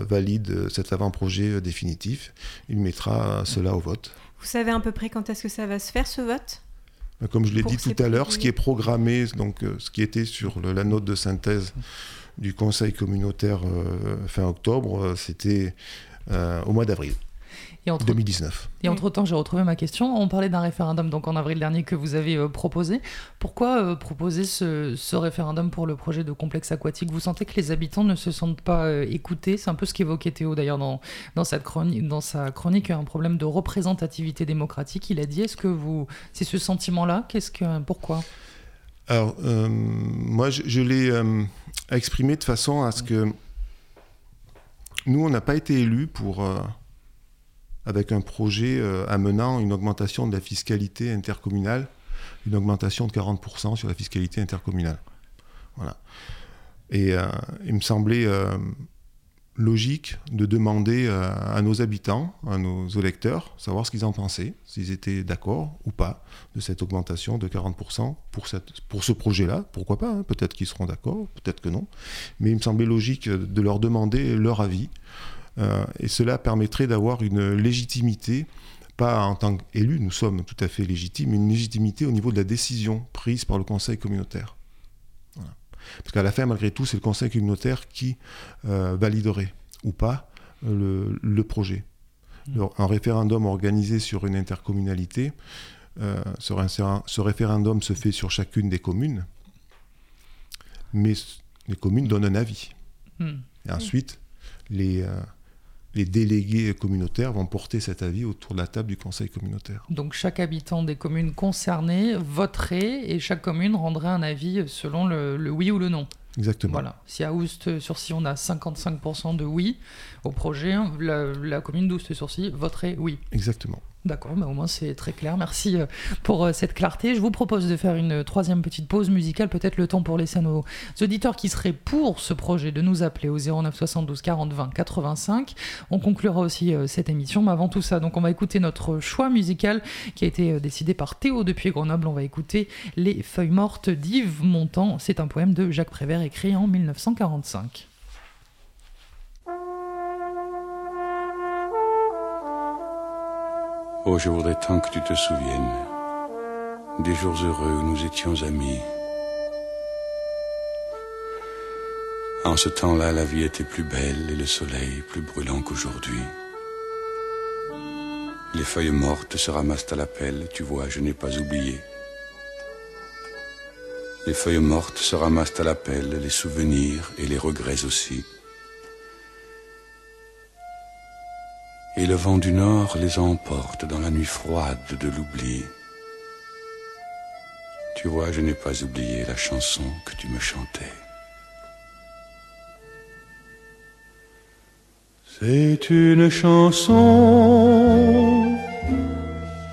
valide cet avant-projet définitif. Il mettra cela au vote. Vous savez à peu près quand est-ce que ça va se faire ce vote? Euh, Comme je l'ai dit tout à l'heure, ce qui est programmé, donc euh, ce qui était sur le- la note de synthèse du conseil communautaire euh, fin octobre, euh, c'était au mois d'avril Et entre 2019. Et entre-temps, j'ai retrouvé ma question. On parlait d'un référendum donc en avril dernier que vous avez euh, proposé. Pourquoi euh, proposer ce, ce référendum pour le projet de complexe aquatique? Vous sentez que les habitants ne se sentent pas euh, écoutés? C'est un peu ce qu'évoquait Théo d'ailleurs dans, dans, cette chronique, dans sa chronique, un problème de représentativité démocratique. Il a dit, est-ce que vous... C'est ce sentiment-là? Qu'est-ce que... Pourquoi? Alors, euh, moi, je, je l'ai euh, exprimé de façon à ce que nous, on n'a pas été élus pour, euh, avec un projet euh, amenant une augmentation de la fiscalité intercommunale, une augmentation de 40% sur la fiscalité intercommunale. Voilà. Et euh, il me semblait euh, logique de demander à nos habitants, à nos électeurs, savoir ce qu'ils en pensaient, s'ils étaient d'accord ou pas de cette augmentation de 40% pour, cette, pour ce projet-là. Pourquoi pas hein. Peut-être qu'ils seront d'accord, peut-être que non. Mais il me semblait logique de leur demander leur avis. Euh, et cela permettrait d'avoir une légitimité, pas en tant qu'élus, nous sommes tout à fait légitimes, mais une légitimité au niveau de la décision prise par le Conseil communautaire. Parce qu'à la fin, malgré tout, c'est le conseil communautaire qui euh, validerait ou pas euh, le, projet. Mmh. un référendum organisé sur une intercommunalité, euh, ce, référendum se fait sur chacune des communes, mais les communes donnent un avis. Mmh. Et ensuite, les, les délégués communautaires vont porter cet avis autour de la table du conseil communautaire. Donc chaque habitant des communes concernées voterait et chaque commune rendrait un avis selon le, oui ou le non. Exactement. Voilà. Si à Oust-sur-Cy on a 55% de oui au projet, la, la commune d'Oust-sur-Cy voterait oui. Exactement. D'accord, mais au moins c'est très clair. Merci euh, pour euh, cette clarté. Je vous propose de faire une troisième petite pause musicale, peut-être le temps pour laisser à nos auditeurs qui seraient pour ce projet de nous appeler au 09 72 40 20 85. On conclura aussi euh, cette émission, mais avant tout ça, donc on va écouter notre choix musical qui a été décidé par Théo depuis Grenoble. On va écouter Les Feuilles Mortes d'Yves Montand. C'est un poème de Jacques Prévert écrit en 1945. Oh, je voudrais tant que tu te souviennes des jours heureux où nous étions amis. En ce temps-là, la vie était plus belle et le soleil plus brûlant qu'aujourd'hui. Les feuilles mortes se ramassent à la pelle, tu vois, je n'ai pas oublié. Les feuilles mortes se ramassent à la pelle, les souvenirs et les regrets aussi. Et le vent du nord les emporte dans la nuit froide de l'oubli. Tu vois, je n'ai pas oublié la chanson que tu me chantais. C'est une chanson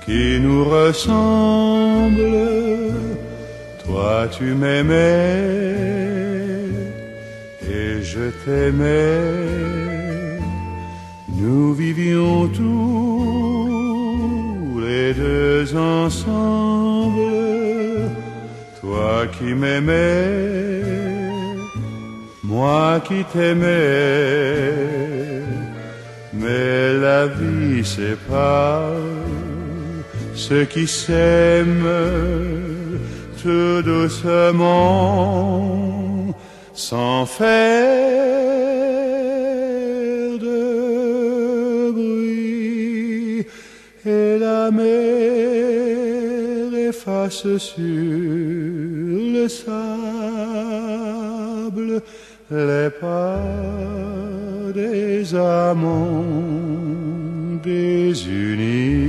qui nous ressemble. Toi, tu m'aimais et je t'aimais. Nous vivions tous les deux ensemble, toi qui m'aimais, moi qui t'aimais, mais la vie sépare ceux qui s'aiment tout doucement, sans faire la mer efface sur le sable les pas des amants désunis.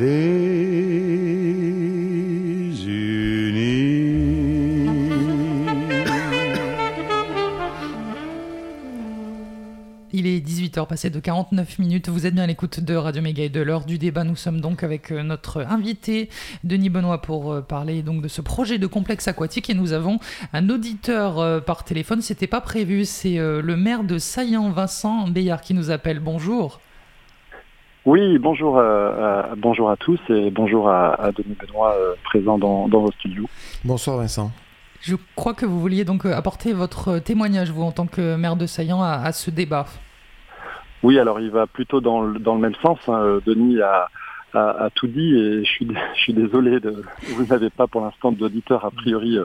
il est 18h passé de 49 minutes. Vous êtes bien à l'écoute de Radio Méga et de l'heure du débat. Nous sommes donc avec euh, notre invité Denis Benoît pour euh, parler donc de ce projet de complexe aquatique et nous avons un auditeur euh, par téléphone. C'était pas prévu. C'est le maire de Saillant, Vincent Béillard, qui nous appelle. Bonjour. Oui, bonjour, euh, bonjour à tous et bonjour à, Denis Benoît euh, présent dans, vos studios. Bonsoir Vincent. Je crois que vous vouliez donc apporter votre témoignage, vous, en tant que maire de Saillant, à, à ce débat. Oui, alors il va plutôt dans le, dans le même sens. hein. Denis a, a, a tout dit et je suis, je suis désolé, de, vous n'avez pas pour l'instant d'auditeur a priori euh,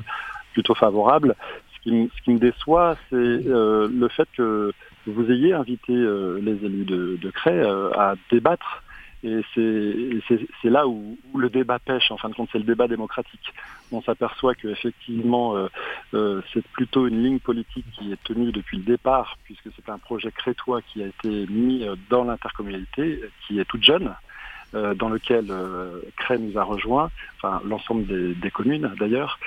plutôt favorable. Ce qui, me- ce qui me déçoit, c'est euh, le fait que vous ayez invité euh, les élus de, de euh, à débattre. Et c'est- là où, où le débat pêche, en fin de compte, c'est le débat démocratique. On s'aperçoit qu'effectivement, euh, euh, c'est plutôt une ligne politique qui est tenue depuis le départ, puisque c'est un projet crétois qui a été mis euh, dans l'intercommunalité, qui est toute jeune, euh, dans lequel Cray nous a rejoints, enfin l'ensemble des, des communes d'ailleurs.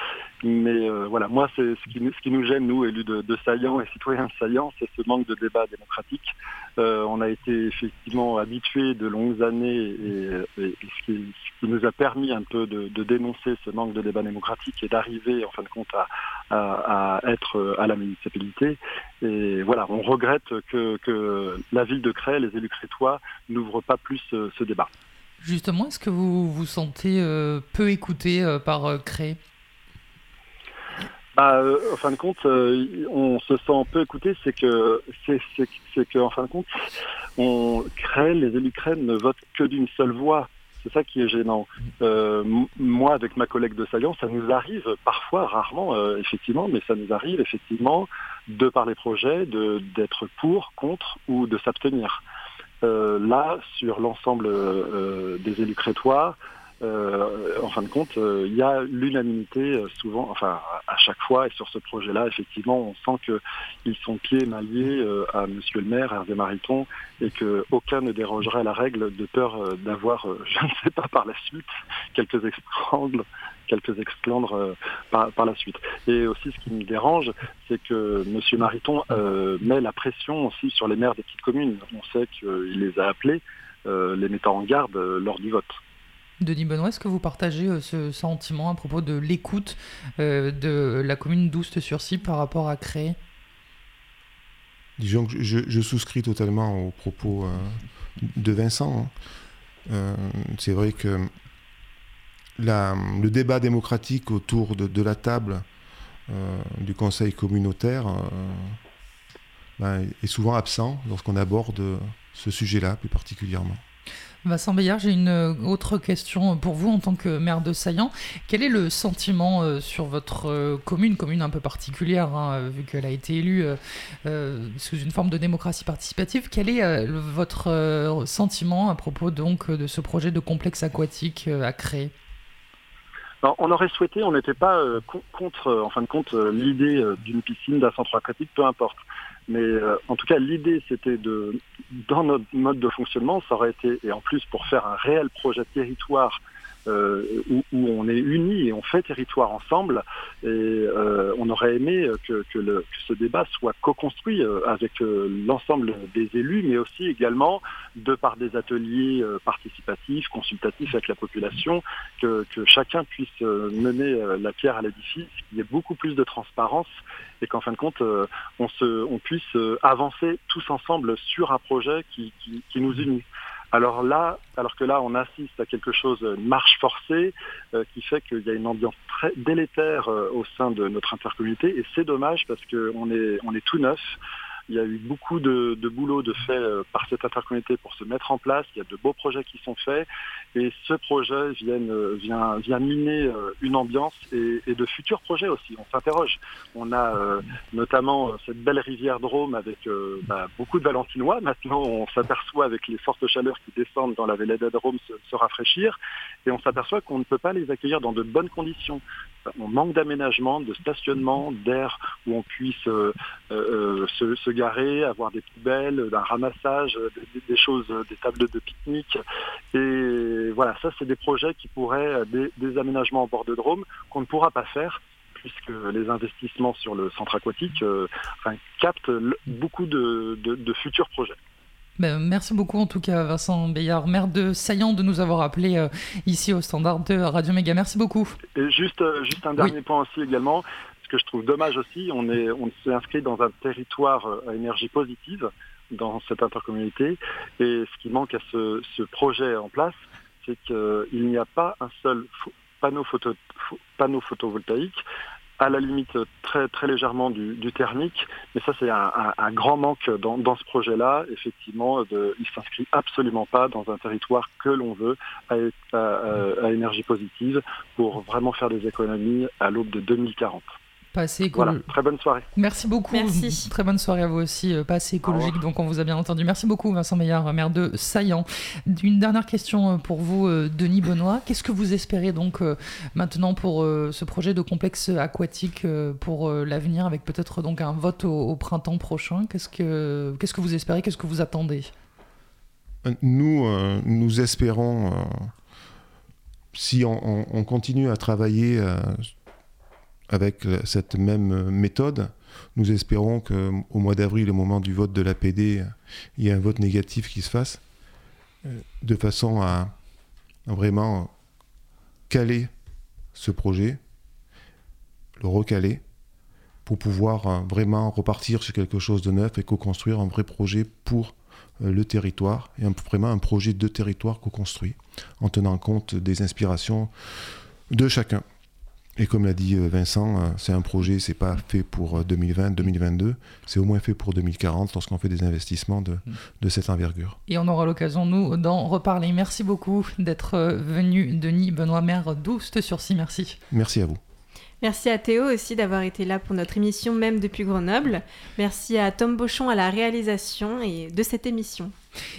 Mais euh, voilà, moi, c'est ce qui, ce qui nous gêne, nous, élus de, de et citoyens de Saillant, c'est ce manque de débat démocratique. Euh, on a été effectivement habitués de longues années et, ce, qui, nous a permis un peu de, dénoncer ce manque de débat démocratique et d'arriver en fin de compte à, être à la municipalité. Et voilà, on regrette que, la ville de Cray, les élus crétois, n'ouvrent pas plus ce, ce débat. Justement, est-ce que vous vous sentez euh, peu écouté euh, par euh, Cré Bah, euh, en fin de compte, euh, on se sent peu écouté, c'est que, c'est, que, en fin de compte, on crée, les élus crènes ne votent que d'une seule voix. C'est ça qui est gênant. Euh, moi, avec ma collègue de Saillant, ça nous arrive parfois, rarement, effectivement, mais ça nous arrive effectivement de par les projets, de, d'être pour, contre ou de s'abstenir. Là, sur l'ensemble des élus crétois, euh, en fin de compte, euh, il y a l'unanimité euh, souvent, enfin à à chaque fois, et sur ce projet-là, effectivement, on sent qu'ils sont pieds liés euh, à Monsieur le maire, Hervé Mariton, et qu'aucun ne dérogerait à la règle de peur d'avoir, je ne sais pas par la suite, quelques exclandres, quelques exclandres par, la suite. Et aussi, ce qui me dérange, c'est que Monsieur Mariton met la pression aussi sur les maires des petites communes. On sait qu'il les a appelés, les mettant en garde lors du vote. Denis Benoît, est-ce que vous partagez euh, ce sentiment à propos de l'écoute euh, de la commune d'Oust-sur-Cy par rapport à Cré Disons que je, souscris totalement aux propos euh, de Vincent. hein. C'est vrai que le débat démocratique autour de, la table du conseil communautaire ben, est souvent absent lorsqu'on aborde ce sujet-là plus particulièrement. Vincent Bayard, j'ai une euh, autre question pour vous en tant que maire de Saillant. Quel est le sentiment euh, sur votre euh, commune, commune un peu particulière, hein, vu qu'elle a été élue sous une forme de démocratie participative Quel est votre sentiment à propos donc de ce projet de complexe aquatique à créer? On aurait souhaité, on n'était pas con- contre, en fin de compte, l'idée d'une piscine, d'un centre aquatique, peu importe. Mais euh, en tout cas, l'idée, c'était de, dans notre mode de fonctionnement, ça aurait été, et en plus pour faire un réel projet territoire euh, où, où on est unis et on fait territoire ensemble, et euh, on aurait aimé que, que le- que ce débat soit co-construit euh, avec euh, l'ensemble des élus, mais aussi également de par des ateliers euh, participatifs, consultatifs avec la population, que, que chacun puisse mener la pierre à l'édifice, qu'il y ait beaucoup plus de transparence et qu'en fin de compte, on, se, on puisse avancer tous ensemble sur un projet qui, qui, qui nous unit. Alors là, alors que là, on assiste à quelque chose, une marche forcée, euh, qui fait qu'il y a une ambiance très délétère euh, au sein de notre intercommunauté, et c'est dommage parce qu'on est, on est tout neuf. Il y a eu beaucoup de, boulot de fait euh, par cette intercommunauté pour se mettre en place. Il y a de beaux projets qui sont faits. Et ce projet vient, euh, miner euh, une ambiance et, de futurs projets aussi. On s'interroge. On a notamment cette belle rivière Drôme avec bah, beaucoup de Valentinois. Maintenant, on s'aperçoit avec les fortes chaleurs qui descendent dans la vallée de Drôme se rafraîchir. Et on s'aperçoit qu'on ne peut pas les accueillir dans de bonnes conditions. On manque d'aménagement, de stationnement, d'air où on puisse euh, euh, se, se garer, avoir des poubelles, d'un ramassage, euh, des, choses, euh, des tables de pique-nique. Et voilà, ça c'est des projets qui pourraient, euh, des, aménagements en bord de Drôme qu'on ne pourra pas faire puisque les investissements sur le centre aquatique euh, captent beaucoup de futurs projets. Ben, merci beaucoup en tout cas Vincent Bayard, maire de Saillant, de nous avoir appelé euh, ici au standard de Radio Méga. Merci beaucoup. Et juste, euh, juste un dernier point aussi également, ce que je trouve dommage aussi, on est, on s'est inscrit dans un territoire euh, à énergie positive dans cette intercommunauté, et ce qui manque à ce, ce projet en place, c'est qu'il n'y a pas un seul panneau, photo, panneau photovoltaïque à la limite très très légèrement du, thermique, mais ça c'est un, grand manque dans, ce projet-là. Effectivement, de, il s'inscrit absolument pas dans un territoire que l'on veut à, énergie positive pour vraiment faire des économies à l'aube de 2040. Voilà, très bonne soirée. Merci beaucoup. Merci. Très bonne soirée à vous aussi. euh, Pas assez écologique, donc on vous a bien entendu. Merci beaucoup, Vincent Meillard, maire de Saillant. Une dernière question euh, pour vous, euh, Denis Benoît. Qu'est-ce que vous espérez donc maintenant pour ce projet de complexe aquatique pour l'avenir, avec peut-être donc un vote au, au printemps prochain? Qu'est-ce que qu'est-ce que vous espérez? Qu'est-ce que vous attendez? Nous, euh, nous espérons, euh, si on, on- on continue à travailler euh, avec cette même méthode, nous espérons qu'au mois d'avril, au moment du vote de l'APD, il y ait un vote négatif qui se fasse, euh, de façon à vraiment caler ce projet, le recaler, pour pouvoir euh, vraiment repartir sur quelque chose de neuf et co-construire un vrai projet pour euh, le territoire, et vraiment un projet de territoire co-construit, en tenant compte des inspirations de chacun. Et comme l'a dit euh, Vincent, euh, c'est un projet, c'est pas fait pour euh, 2020, 2022, c'est au moins fait pour 2040 lorsqu'on fait des investissements de, de cette envergure. Et on aura l'occasion, nous, d'en reparler. Merci beaucoup d'être euh, venu, Denis Benoît, maire d'Oust-sur-Cy. Merci. Merci à vous. Merci à Théo aussi d'avoir été là pour notre émission, même depuis Grenoble. Merci à Tom Bochon à la réalisation et de cette émission.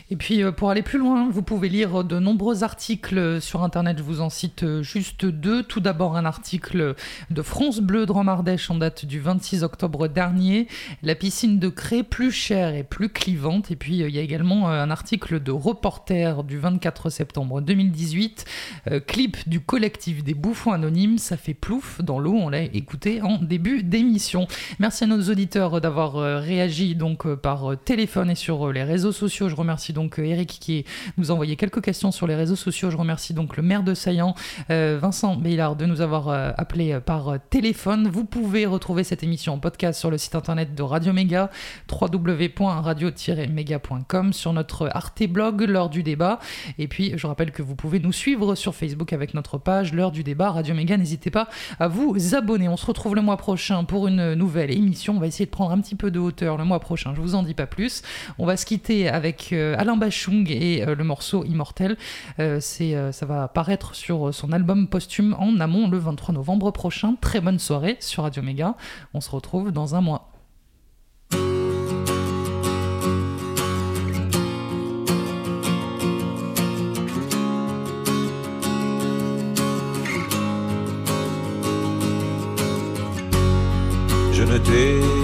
Et puis euh, pour aller plus loin, vous pouvez lire de nombreux articles sur Internet, je vous en cite euh, juste deux. Tout d'abord un article de France Bleu Drôme-Ardèche en date du 26 octobre dernier, la piscine de Cré plus chère et plus clivante. Et puis euh, il y a également un article de Reporter du 24 septembre 2018, euh, clip du collectif des bouffons anonymes, ça fait plouf dans l'eau, on l'a écouté en début d'émission. Merci à nos auditeurs d'avoir réagi donc par téléphone et sur les réseaux sociaux. Je remercie donc euh, Eric qui nous a envoyé quelques questions sur les réseaux sociaux. Je remercie donc le maire de Saillant, euh, Vincent Beillard, de nous avoir euh, appelé par téléphone. Vous pouvez retrouver cette émission en podcast sur le site internet de Radio Méga, www.radio-méga.com, sur notre Arte blog, l'heure du débat. Et puis, je rappelle que vous pouvez nous suivre sur Facebook avec notre page, l'heure du débat, Radio Méga. N'hésitez pas à vous abonner. On se retrouve le mois prochain pour une nouvelle émission. On va essayer de prendre un petit peu de hauteur le mois prochain. Je vous en dis pas plus. On va se quitter avec Alain Bachung et euh, le morceau Immortel. Euh, euh, ça va apparaître sur son album posthume en amont le 23 novembre prochain. Très bonne soirée sur Radio Méga. On se retrouve dans un mois. Je ne t'ai